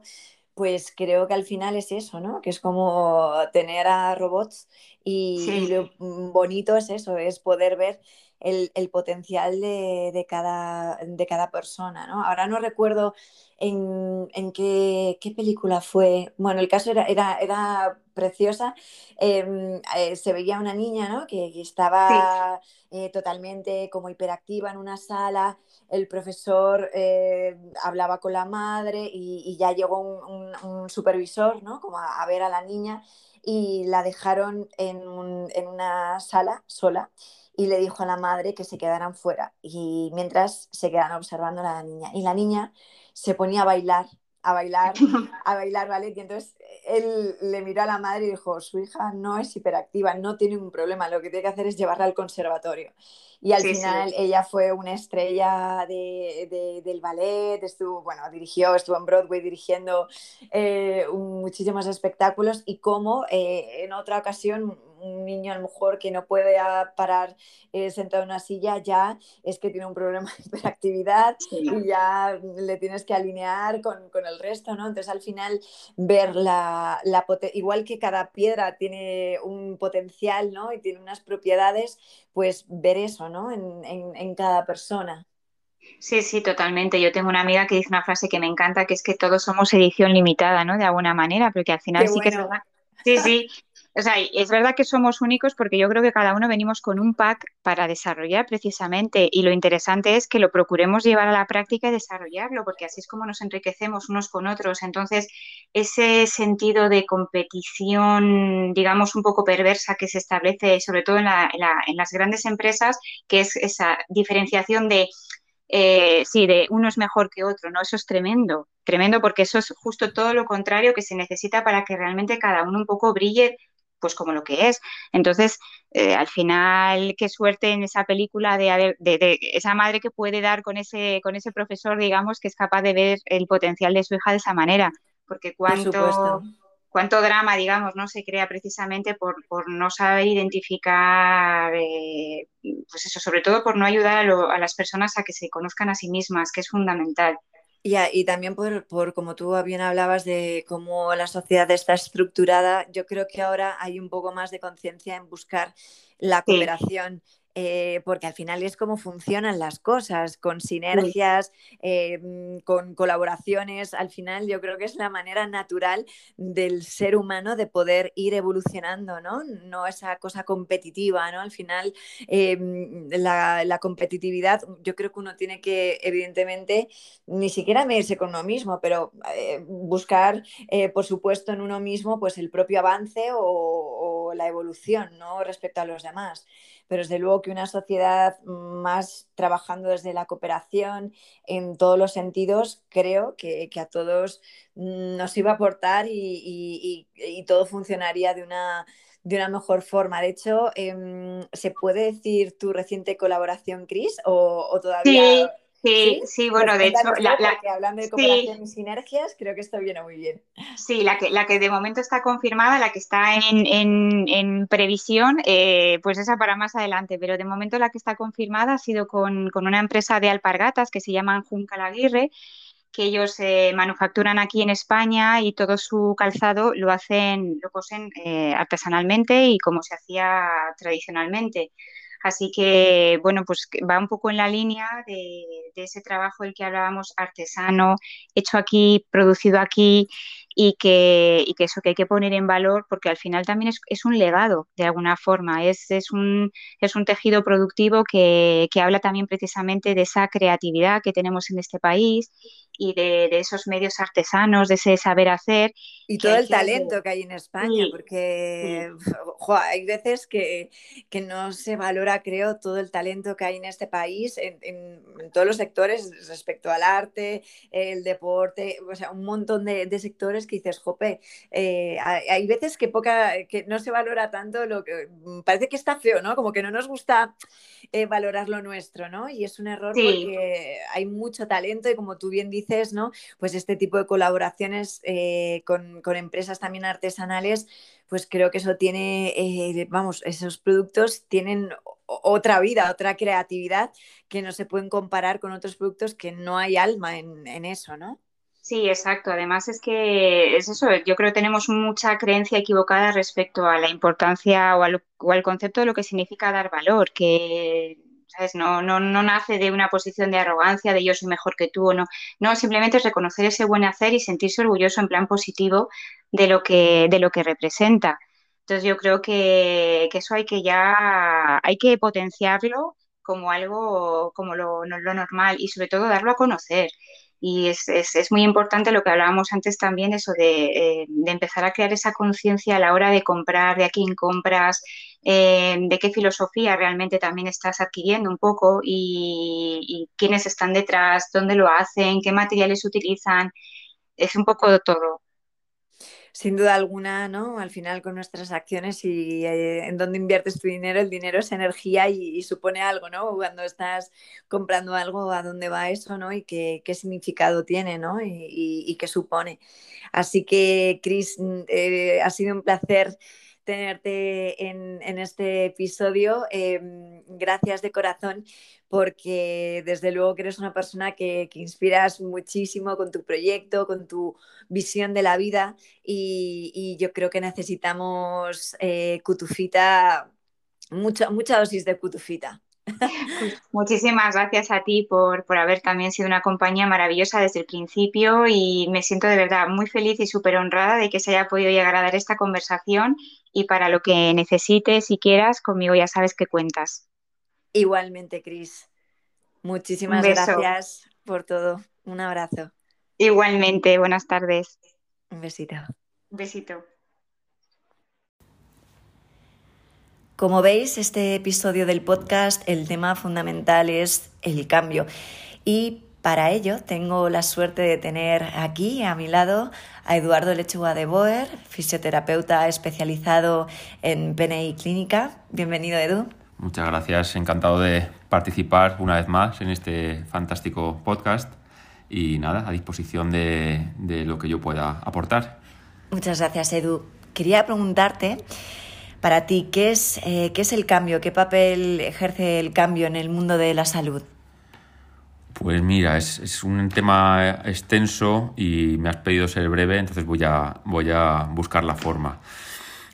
Speaker 1: pues creo que al final es eso, ¿no? Que es como tener a robots y, lo bonito es eso, es poder ver el, potencial de, cada, de cada persona, ¿no? Ahora no recuerdo en, qué, película fue. Bueno, el caso era, era, era preciosa. Em, eh, se veía una niña ¿no? que, estaba eh, totalmente como hiperactiva en una sala. El profesor eh, hablaba con la madre y, ya llegó un, supervisor ¿no? como a, ver a la niña y la dejaron en, una sala sola y le dijo a la madre que se quedaran fuera y mientras se quedan observando a la niña. Y la niña se ponía a bailar, a bailar, a bailar ¿vale? Y entonces él le miró a la madre y dijo, su hija no es hiperactiva, no tiene un problema, lo que tiene que hacer es llevarla al conservatorio. Y al final ella fue una estrella de, del ballet, estuvo, bueno, dirigió, estuvo en Broadway dirigiendo eh, muchísimos espectáculos y como eh, en otra ocasión un niño a lo mejor que no puede parar eh, sentado en una silla, ya es que tiene un problema de hiperactividad y ya le tienes que alinear con, con, el resto, ¿no? Entonces al final ver la, la igual que cada piedra tiene un potencial, ¿no? Y tiene unas propiedades, pues ver eso, ¿no? En, en, en cada persona.
Speaker 2: Sí, sí, totalmente. Yo tengo una amiga que dice una frase que me encanta, que es que todos somos edición limitada, ¿no? De alguna manera, porque al final sí que es verdad. Sí, sí, o sea, es verdad que somos únicos porque yo creo que cada uno venimos con un pack para desarrollar precisamente y lo interesante es que lo procuremos llevar a la práctica y desarrollarlo porque así es como nos enriquecemos unos con otros. Entonces, ese sentido de competición, digamos, un poco perversa que se establece sobre todo en, en las grandes empresas, que es esa diferenciación de eh, sí, de uno es mejor que otro, ¿no? Eso es tremendo, tremendo porque eso es justo todo lo contrario que se necesita para que realmente cada uno un poco brille pues como lo que es. Entonces, eh, al final, qué suerte en esa película de, haber, de, esa madre que puede dar con ese, con ese profesor, digamos, que es capaz de ver el potencial de su hija de esa manera. Porque cuánto, cuánto drama, digamos, no se crea precisamente por, no saber identificar, eh, pues eso, sobre todo por no ayudar a, a las personas a que se conozcan a sí mismas, que es fundamental.
Speaker 1: Y, también por, por, como tú bien hablabas de cómo la sociedad está estructurada, yo creo que ahora hay un poco más de conciencia en buscar la cooperación eh, porque al final es como funcionan las cosas, con sinergias, eh, mm, con colaboraciones. Al final yo creo que es la manera natural del ser humano de poder ir evolucionando, ¿no? No esa cosa competitiva, ¿no? Al final eh, mm, la, competitividad, yo creo que uno tiene que, evidentemente, ni siquiera medirse con uno mismo, pero buscar, por supuesto, en uno mismo, pues el propio avance o, o la evolución, ¿no? Respecto a los demás pero desde luego que una sociedad más trabajando desde la cooperación en todos los sentidos, creo que, a todos nos iba a aportar y, todo funcionaría de una, de una mejor forma. De hecho, em, ¿se puede decir tu reciente colaboración, Cris? ¿O, todavía.?
Speaker 2: Sí, sí, bueno, de hecho,
Speaker 1: la, hablando de cooperación y sinergias, creo que esto viene muy bien.
Speaker 2: Sí, la que, la que de momento está confirmada, la que está en, previsión, eh, pues esa para más adelante, pero de momento la que está confirmada ha sido con, una empresa de alpargatas que se llaman Juncal Aguirre, que ellos eh, manufacturan aquí en España y todo su calzado lo hacen, lo cosen eh, artesanalmente y como se hacía tradicionalmente. Así que, bueno, pues va un poco en la línea de, ese trabajo del que hablábamos, artesano, hecho aquí, producido aquí, y que, y que eso que hay que poner en valor porque al final también es, es un legado de alguna forma, es, es, un, es un tejido productivo que, que habla también precisamente de esa creatividad que tenemos en este país y de, esos medios artesanos, de ese saber hacer.
Speaker 1: Y todo el talento que hay en España, porque hay veces que, que, no se valora, creo, todo el talento que hay en este país, en, en, todos los sectores respecto al arte, el deporte, o sea, un montón de, de sectores que dices, jope, eh, hay, veces que, poca, que no se valora tanto lo que mm, parece que está feo, ¿no? Como que no nos gusta eh, valorar lo nuestro, ¿no? Y es un error porque hay mucho talento y como tú bien dices, ¿no? Pues este tipo de colaboraciones eh, con, empresas también artesanales, pues creo que eso tiene, eh, vamos, esos productos tienen otra vida, otra creatividad que no se pueden comparar con otros productos que no hay alma en, eso, ¿no?
Speaker 2: Sí, exacto. Además es que es eso, yo creo que tenemos mucha creencia equivocada respecto a la importancia o, o al concepto de lo que significa dar valor, que no, no, no nace de una posición de arrogancia, de yo soy mejor que tú o no. No, simplemente es reconocer ese buen hacer y sentirse orgulloso en plan positivo de lo que, de lo que representa. Entonces yo creo que, eso hay que ya, hay que potenciarlo como algo, como lo, lo normal y sobre todo darlo a conocer. Y es, es, es, muy importante lo que hablábamos antes también, eso de, eh, de empezar a crear esa conciencia a la hora de comprar, de a quién compras, eh, de qué filosofía realmente también estás adquiriendo un poco y, y, quiénes están detrás, dónde lo hacen, qué materiales utilizan. Es un poco todo
Speaker 1: sin duda alguna, ¿no? Al final con nuestras acciones y eh, en dónde inviertes tu dinero, el dinero es energía y, supone algo, ¿no? Cuando estás comprando algo, a dónde va eso, ¿no? Y qué, significado tiene, ¿no? Y, qué supone. Así que, Cris, mm, eh, ha sido un placer tenerte en, este episodio. Em, gracias de corazón porque desde luego que eres una persona que, inspiras muchísimo con tu proyecto, con tu visión de la vida y, yo creo que necesitamos eh, cutufita, mucha, mucha dosis de cutufita.
Speaker 2: Muchísimas gracias a ti por, por, haber también sido una compañía maravillosa desde el principio y me siento de verdad muy feliz y súper honrada de que se haya podido llegar a dar esta conversación y para lo que necesites y quieras, conmigo ya sabes que cuentas.
Speaker 1: Igualmente, Cris. Muchísimas gracias por todo. Un abrazo.
Speaker 2: Igualmente, buenas tardes.
Speaker 1: Un besito.
Speaker 2: Un besito.
Speaker 1: Como veis, este episodio del podcast, el tema fundamental es el cambio. Y para ello tengo la suerte de tener aquí a mi lado a Eduardo Lechuga de Boer, fisioterapeuta especializado en PNI Clínica. Bienvenido, Edu.
Speaker 3: Muchas gracias, encantado de participar una vez más en este fantástico podcast y nada, a disposición de, de lo que yo pueda aportar.
Speaker 1: Muchas gracias, Edu. Quería preguntarte para ti, ¿qué es, eh, ¿qué es el cambio? ¿Qué papel ejerce el cambio en el mundo de la salud?
Speaker 3: Pues mira, es, es, un tema extenso y me has pedido ser breve, entonces voy a, voy a buscar la forma.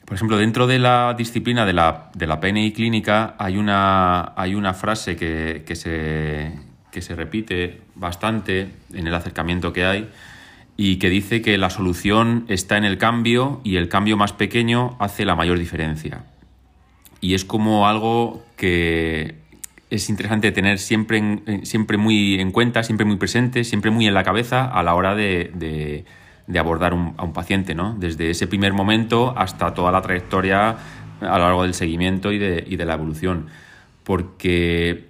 Speaker 3: Por ejemplo, dentro de la disciplina de la, de la PNI clínica hay una, hay una frase que, que, se, que se repite bastante en el acercamiento que hay, y que dice que la solución está en el cambio y el cambio más pequeño hace la mayor diferencia. Y es como algo que es interesante tener siempre, siempre muy en cuenta, siempre muy presente, siempre muy en la cabeza a la hora de, abordar a un paciente, ¿no? Desde ese primer momento hasta toda la trayectoria a lo largo del seguimiento y de, y de la evolución. Porque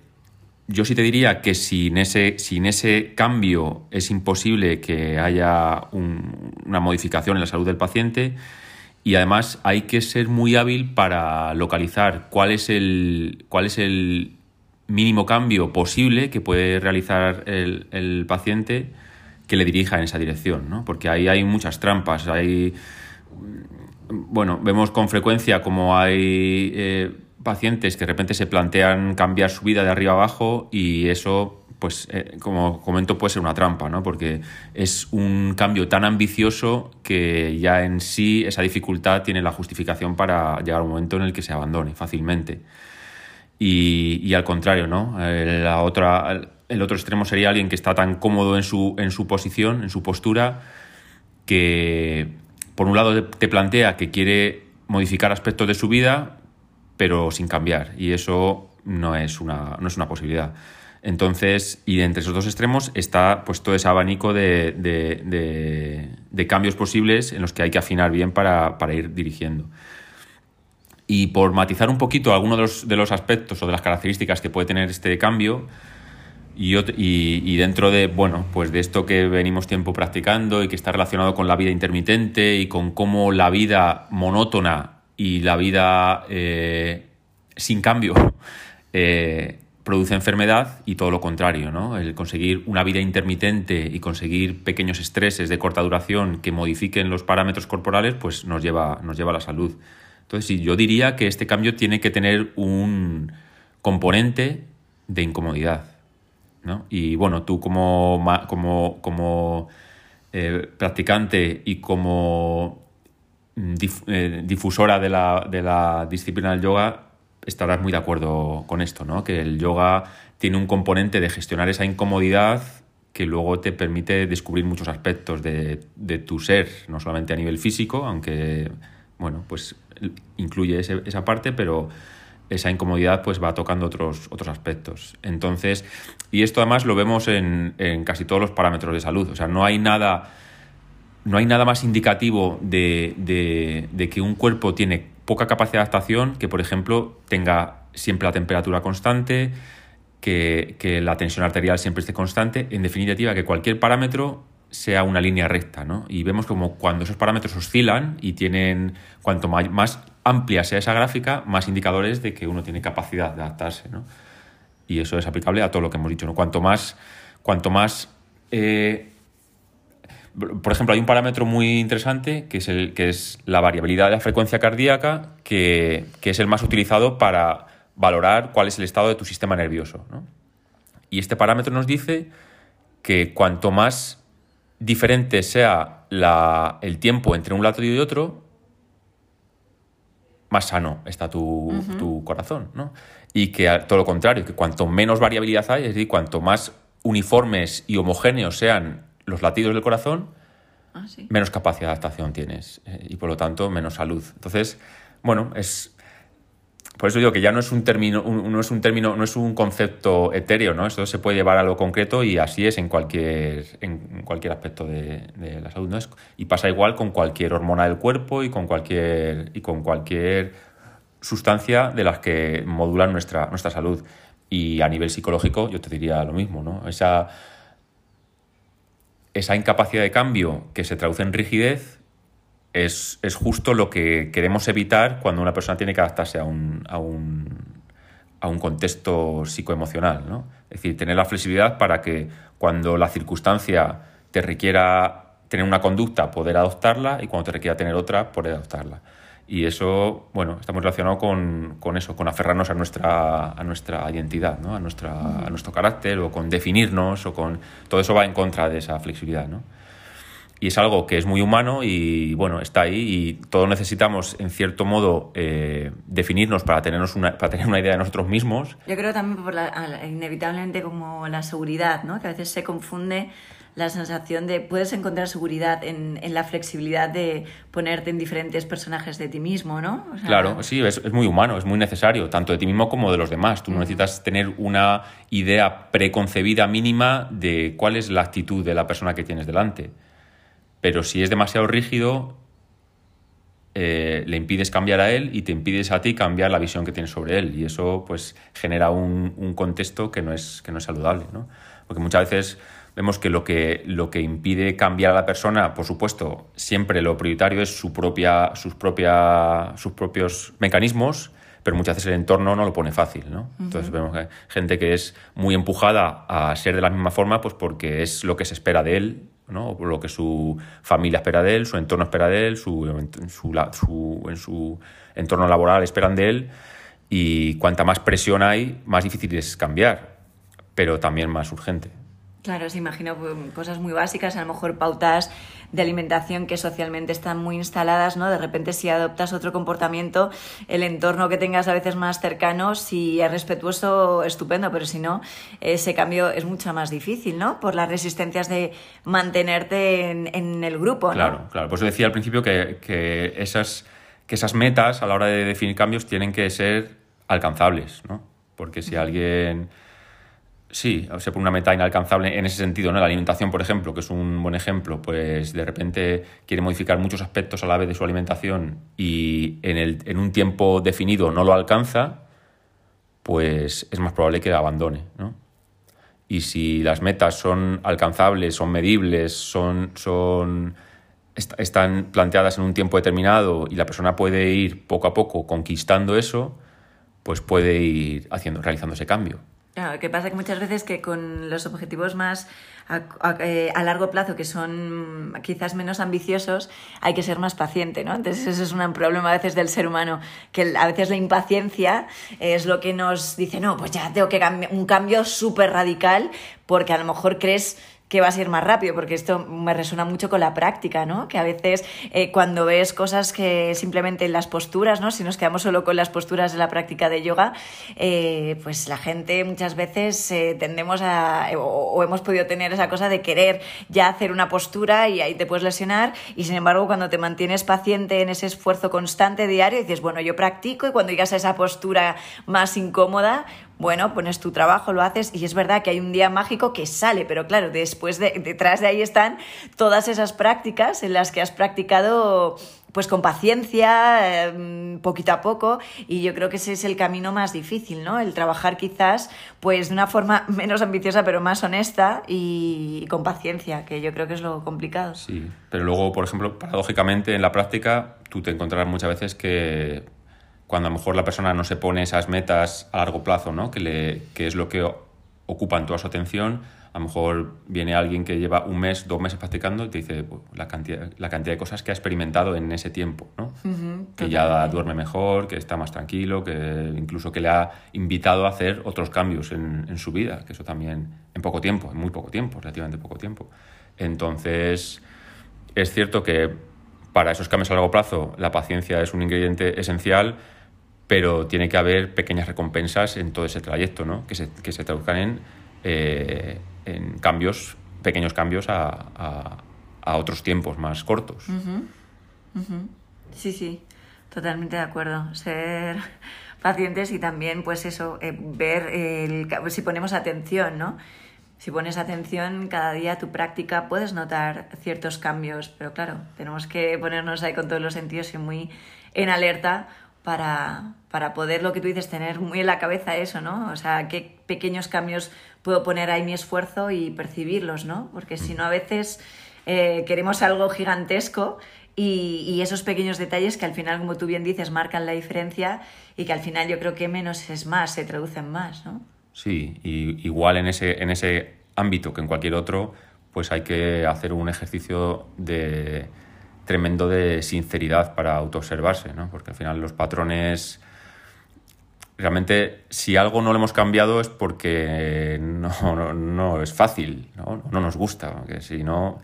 Speaker 3: yo sí te diría que sin ese, sin ese cambio es imposible que haya una modificación en la salud del paciente y además hay que ser muy hábil para localizar cuál es el, cuál es el mínimo cambio posible que puede realizar el, paciente que le dirija en esa dirección, ¿no? porque ahí hay muchas trampas, hay bueno, vemos con frecuencia como hay eh, pacientes que de repente se plantean cambiar su vida de arriba abajo y eso, pues, eh, como comento, puede ser una trampa, ¿no? Porque es un cambio tan ambicioso que ya en sí esa dificultad tiene la justificación para llegar a un momento en el que se abandone fácilmente. Y, al contrario, ¿no? Eh, la otra, el otro extremo sería alguien que está tan cómodo en su, en su posición, en su postura, que por un lado te plantea que quiere modificar aspectos de su vida, pero sin cambiar. Y eso no es una, no es una posibilidad. Entonces, y entre esos dos extremos está pues todo ese abanico de, de, cambios posibles en los que hay que afinar bien para, para, ir dirigiendo. Y por matizar un poquito algunos de los, de los aspectos o de las características que puede tener este cambio, y, y, dentro de, bueno, pues de esto que venimos tiempo practicando y que está relacionado con la vida intermitente y con cómo la vida monótona y la vida eh, sin cambio eh, produce enfermedad y todo lo contrario, ¿no? El conseguir una vida intermitente y conseguir pequeños estreses de corta duración que modifiquen los parámetros corporales, pues nos lleva, nos lleva a la salud. Entonces, yo diría que este cambio tiene que tener un componente de incomodidad y bueno, tú como, como, como eh, practicante y como mm, eh, difusora de la, de la, disciplina del yoga estarás muy de acuerdo con esto, ¿no? Que el yoga tiene un componente de gestionar esa incomodidad que luego te permite descubrir muchos aspectos de, de tu ser, no solamente a nivel físico, aunque, bueno, pues incluye esa parte, pero esa incomodidad pues va tocando otros, otros aspectos. Entonces, y esto además lo vemos en, casi todos los parámetros de salud. O sea, no hay nada, no hay nada más indicativo de, que un cuerpo tiene poca capacidad de adaptación que, por ejemplo, tenga siempre la temperatura constante, que, la tensión arterial siempre esté constante. En definitiva, que cualquier parámetro sea una línea recta, ¿no? Y vemos como cuando esos parámetros oscilan y tienen, cuanto más amplia sea esa gráfica, más indicadores de que uno tiene capacidad de adaptarse, ¿no? Y eso es aplicable a todo lo que hemos dicho, ¿no? Cuanto más, cuanto más eh, por ejemplo, hay un parámetro muy interesante que es, el, que es la variabilidad de la frecuencia cardíaca, que, que, es el más utilizado para valorar cuál es el estado de tu sistema nervioso. ¿no? Y este parámetro nos dice que cuanto más diferente sea el tiempo entre un latido y otro, más sano está tu, corazón, ¿no? Y que todo lo contrario, que cuanto menos variabilidad hay, es decir, cuanto más uniformes y homogéneos sean los latidos del corazón, ah, menos capacidad de adaptación tienes eh, y por lo tanto menos salud. Entonces, bueno, es por eso digo que ya no es un término, no es un término, no es un concepto etéreo, ¿no? Esto se puede llevar a lo concreto y así es en cualquier, en cualquier aspecto de, la salud, ¿no? y pasa igual con cualquier hormona del cuerpo y con cualquier, y con cualquier sustancia de las que modulan nuestra, nuestra salud. Y a nivel psicológico, yo te diría lo mismo, ¿no? Esa, esa incapacidad de cambio que se traduce en rigidez es, justo lo que queremos evitar cuando una persona tiene que adaptarse a un, a un, a un contexto psicoemocional. ¿no? Es decir, tener la flexibilidad para que cuando la circunstancia te requiera tener una conducta, poder adoptarla y cuando te requiera tener otra, poder adoptarla. Y eso, bueno, estamos relacionados con, con, eso, con aferrarnos a nuestra, a nuestra identidad, ¿no? a, nuestra, a nuestro carácter o con definirnos o con... Todo eso va en contra de esa flexibilidad, ¿no? y es algo que es muy humano y bueno, está ahí y todos necesitamos en cierto modo eh, definirnos para, tenernos una, para tener una idea de nosotros mismos.
Speaker 1: Yo creo también por inevitablemente como la seguridad, ¿no? que a veces se confunde la sensación de puedes encontrar seguridad en, en la flexibilidad de ponerte en diferentes personajes de ti mismo, ¿no?
Speaker 3: claro, sí, es, es, muy humano, es muy necesario, tanto de ti mismo como de los demás. Tú necesitas tener una idea preconcebida mínima de cuál es la actitud de la persona que tienes delante pero si es demasiado rígido, eh, le impides cambiar a él y te impides a ti cambiar la visión que tienes sobre él. Y eso pues genera un, contexto que no es, que no es saludable. ¿no? Porque muchas veces vemos que lo, que lo que impide cambiar a la persona, por supuesto, siempre lo prioritario es su propia, sus, propia, sus propios mecanismos, pero muchas veces el entorno no lo pone fácil. ¿no? Entonces vemos que gente que es muy empujada a ser de la misma forma pues porque es lo que se espera de él ¿no? lo que su familia espera de él, su entorno espera de él, su, su, en su entorno laboral esperan de él, y cuanta más presión hay, más difícil es cambiar, pero también más urgente.
Speaker 1: Claro, se imagino pues, cosas muy básicas, a lo mejor pautas de alimentación que socialmente están muy instaladas, ¿no? De repente si adoptas otro comportamiento, el entorno que tengas a veces más cercano, si es respetuoso, estupendo, pero si no, ese cambio es mucho más difícil, ¿no? Por las resistencias de mantenerte en, el grupo, ¿no?
Speaker 3: Claro, claro. Pues decía al principio que, que, esas, que esas metas a la hora de definir cambios tienen que ser alcanzables, ¿no? Porque si alguien Sí, se pone una meta inalcanzable en ese sentido, ¿no? La alimentación, por ejemplo, que es un buen ejemplo, pues de repente quiere modificar muchos aspectos a la vez de su alimentación y en, el, en un tiempo definido no lo alcanza, pues es más probable que la abandone, ¿no? Y si las metas son alcanzables, son medibles, son, son, están planteadas en un tiempo determinado y la persona puede ir poco a poco conquistando eso, pues puede ir haciendo, realizando ese cambio.
Speaker 1: Claro, que pasa que muchas veces que con los objetivos más eh, a, largo plazo, que son quizás menos ambiciosos, hay que ser más paciente, ¿no? Entonces eso es un problema a veces del ser humano, que a veces la impaciencia es lo que nos dice, no, pues ya tengo que cambiar un cambio súper radical, porque a lo mejor crees que vas a ir más rápido, porque esto me resuena mucho con la práctica, ¿no? Que a veces eh, cuando ves cosas que simplemente en las posturas, ¿no? Si nos quedamos solo con las posturas de la práctica de yoga, eh, pues la gente muchas veces eh, tendemos a, o, hemos podido tener esa cosa de querer ya hacer una postura y ahí te puedes lesionar, y sin embargo cuando te mantienes paciente en ese esfuerzo constante diario, dices, bueno, yo practico y cuando llegas a esa postura más incómoda, bueno, pones tu trabajo, lo haces y es verdad que hay un día mágico que sale, pero claro, después de, detrás de ahí están todas esas prácticas en las que has practicado pues con paciencia, em, poquito a poco, y yo creo que ese es el camino más difícil, ¿no? El trabajar quizás pues de una forma menos ambiciosa pero más honesta y, y con paciencia, que yo creo que es lo complicado.
Speaker 3: Sí, pero luego, por ejemplo, paradójicamente en la práctica tú te encontrarás muchas veces que cuando a lo mejor la persona no se pone esas metas a largo plazo, ¿no? que, le, que es lo que ocupan toda su atención, a lo mejor viene alguien que lleva un mes, dos meses practicando y te dice pues, la, cantidad, la cantidad de cosas que ha experimentado en ese tiempo, ¿no? que ya duerme mejor, que está más tranquilo, que incluso que le ha invitado a hacer otros cambios en, en su vida, que eso también en poco tiempo, en muy poco tiempo, relativamente poco tiempo. Entonces, es cierto que para esos cambios a largo plazo la paciencia es un ingrediente esencial, pero tiene que haber pequeñas recompensas en todo ese trayecto, ¿no? que, se, que se traduzcan en, eh, en cambios, pequeños cambios a, a, otros tiempos más cortos.
Speaker 1: Sí, sí, totalmente de acuerdo. Ser pacientes y también, pues eso, eh, ver el, si ponemos atención, ¿no? Si pones atención cada día a tu práctica puedes notar ciertos cambios, pero claro, tenemos que ponernos ahí con todos los sentidos y muy en alerta para, para poder, lo que tú dices, tener muy en la cabeza eso, ¿no? O sea, qué pequeños cambios puedo poner ahí mi esfuerzo y percibirlos, ¿no? Porque si no, a veces eh, queremos algo gigantesco y, y, esos pequeños detalles que al final, como tú bien dices, marcan la diferencia y que al final yo creo que menos es más, se traducen más, ¿no?
Speaker 3: Sí, y igual en ese, en ese ámbito que en cualquier otro, pues hay que hacer un ejercicio de tremendo de sinceridad para autoobservarse, ¿no? porque al final los patrones, realmente si algo no lo hemos cambiado es porque no, es fácil, ¿no? no nos gusta, porque si no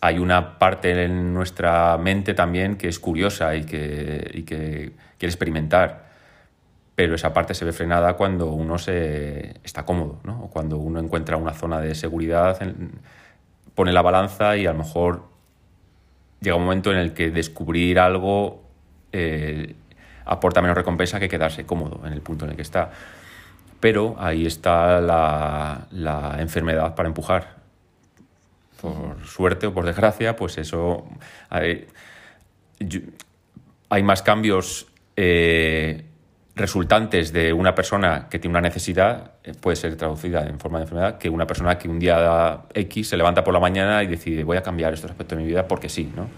Speaker 3: hay una parte en nuestra mente también que es curiosa y que, que quiere experimentar, pero esa parte se ve frenada cuando uno se está cómodo, ¿no? cuando uno encuentra una zona de seguridad, pone la balanza y a lo mejor llega un momento en el que descubrir algo eh, aporta menos recompensa que quedarse cómodo en el punto en el que está. Pero ahí está la, enfermedad para empujar. Por suerte o por desgracia, pues eso... Hay, más cambios eh, resultantes de una persona que tiene una necesidad, eh, puede ser traducida en forma de enfermedad, que una persona que un día X se levanta por la mañana y decide voy a cambiar estos aspectos de mi vida porque sí, ¿no?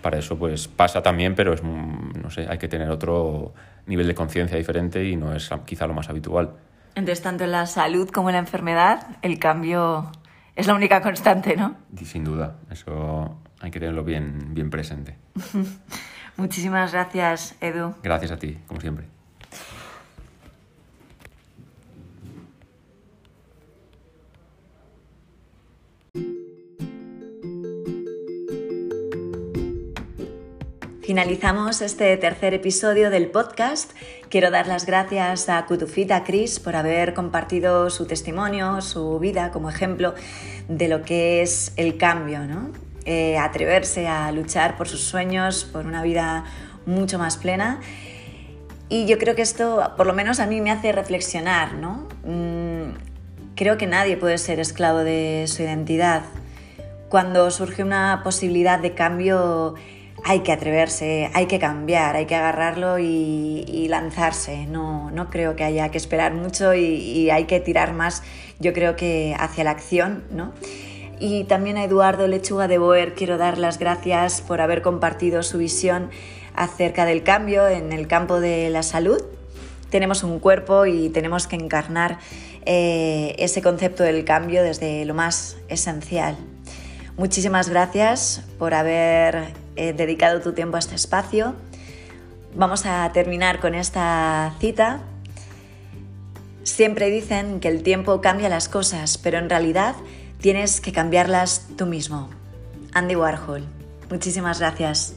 Speaker 3: Para eso pues pasa también, pero es, no sé, hay que tener otro nivel de conciencia diferente y no es quizá lo más habitual.
Speaker 1: Entonces, tanto en la salud como en la enfermedad, el cambio es la única constante, ¿no?
Speaker 3: Y sin duda, eso hay que tenerlo bien, bien presente.
Speaker 1: Muchísimas gracias, Edu.
Speaker 3: Gracias a ti, como siempre.
Speaker 1: Finalizamos este tercer episodio del podcast. Quiero dar las gracias a Kutufita Chris por haber compartido su testimonio, su vida como ejemplo de lo que es el cambio, ¿no? Eh, atreverse a luchar por sus sueños, por una vida mucho más plena. Y yo creo que esto, por lo menos a mí, me hace reflexionar, ¿no? Mm, creo que nadie puede ser esclavo de su identidad. Cuando surge una posibilidad de cambio, hay que atreverse, hay que cambiar, hay que agarrarlo y, lanzarse. No, no, creo que haya que esperar mucho y, y, hay que tirar más, yo creo que hacia la acción, ¿no? Y también a Eduardo Lechuga de Boer quiero dar las gracias por haber compartido su visión acerca del cambio en el campo de la salud. Tenemos un cuerpo y tenemos que encarnar eh, ese concepto del cambio desde lo más esencial. Muchísimas gracias por haber eh, dedicado tu tiempo a este espacio. Vamos a terminar con esta cita. Siempre dicen que el tiempo cambia las cosas, pero en realidad tienes que cambiarlas tú mismo. Andy Warhol. Muchísimas gracias.